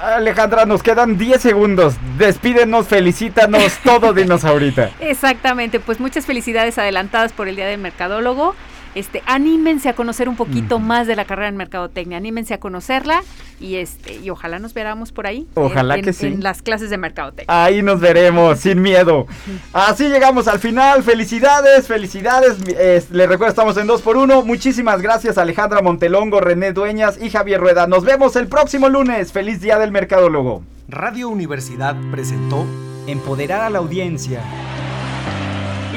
Speaker 1: Alejandra, nos quedan 10 segundos. Despídenos, felicítanos, todo dinos ahorita. *laughs*
Speaker 4: Exactamente, pues muchas felicidades adelantadas por el Día del Mercadólogo. Este, anímense a conocer un poquito más de la carrera en mercadotecnia, anímense a conocerla y este y ojalá nos veamos por ahí.
Speaker 1: Ojalá
Speaker 4: en,
Speaker 1: que
Speaker 4: en-
Speaker 1: sí.
Speaker 4: En las clases de mercadotecnia.
Speaker 1: Ahí nos veremos, sin miedo. Así llegamos al final. Felicidades, felicidades. Eh, les recuerdo, estamos en 2 por 1 Muchísimas gracias, Alejandra Montelongo, René Dueñas y Javier Rueda. Nos vemos el próximo lunes. Feliz Día del Mercadólogo.
Speaker 6: Radio Universidad presentó Empoderar a la audiencia.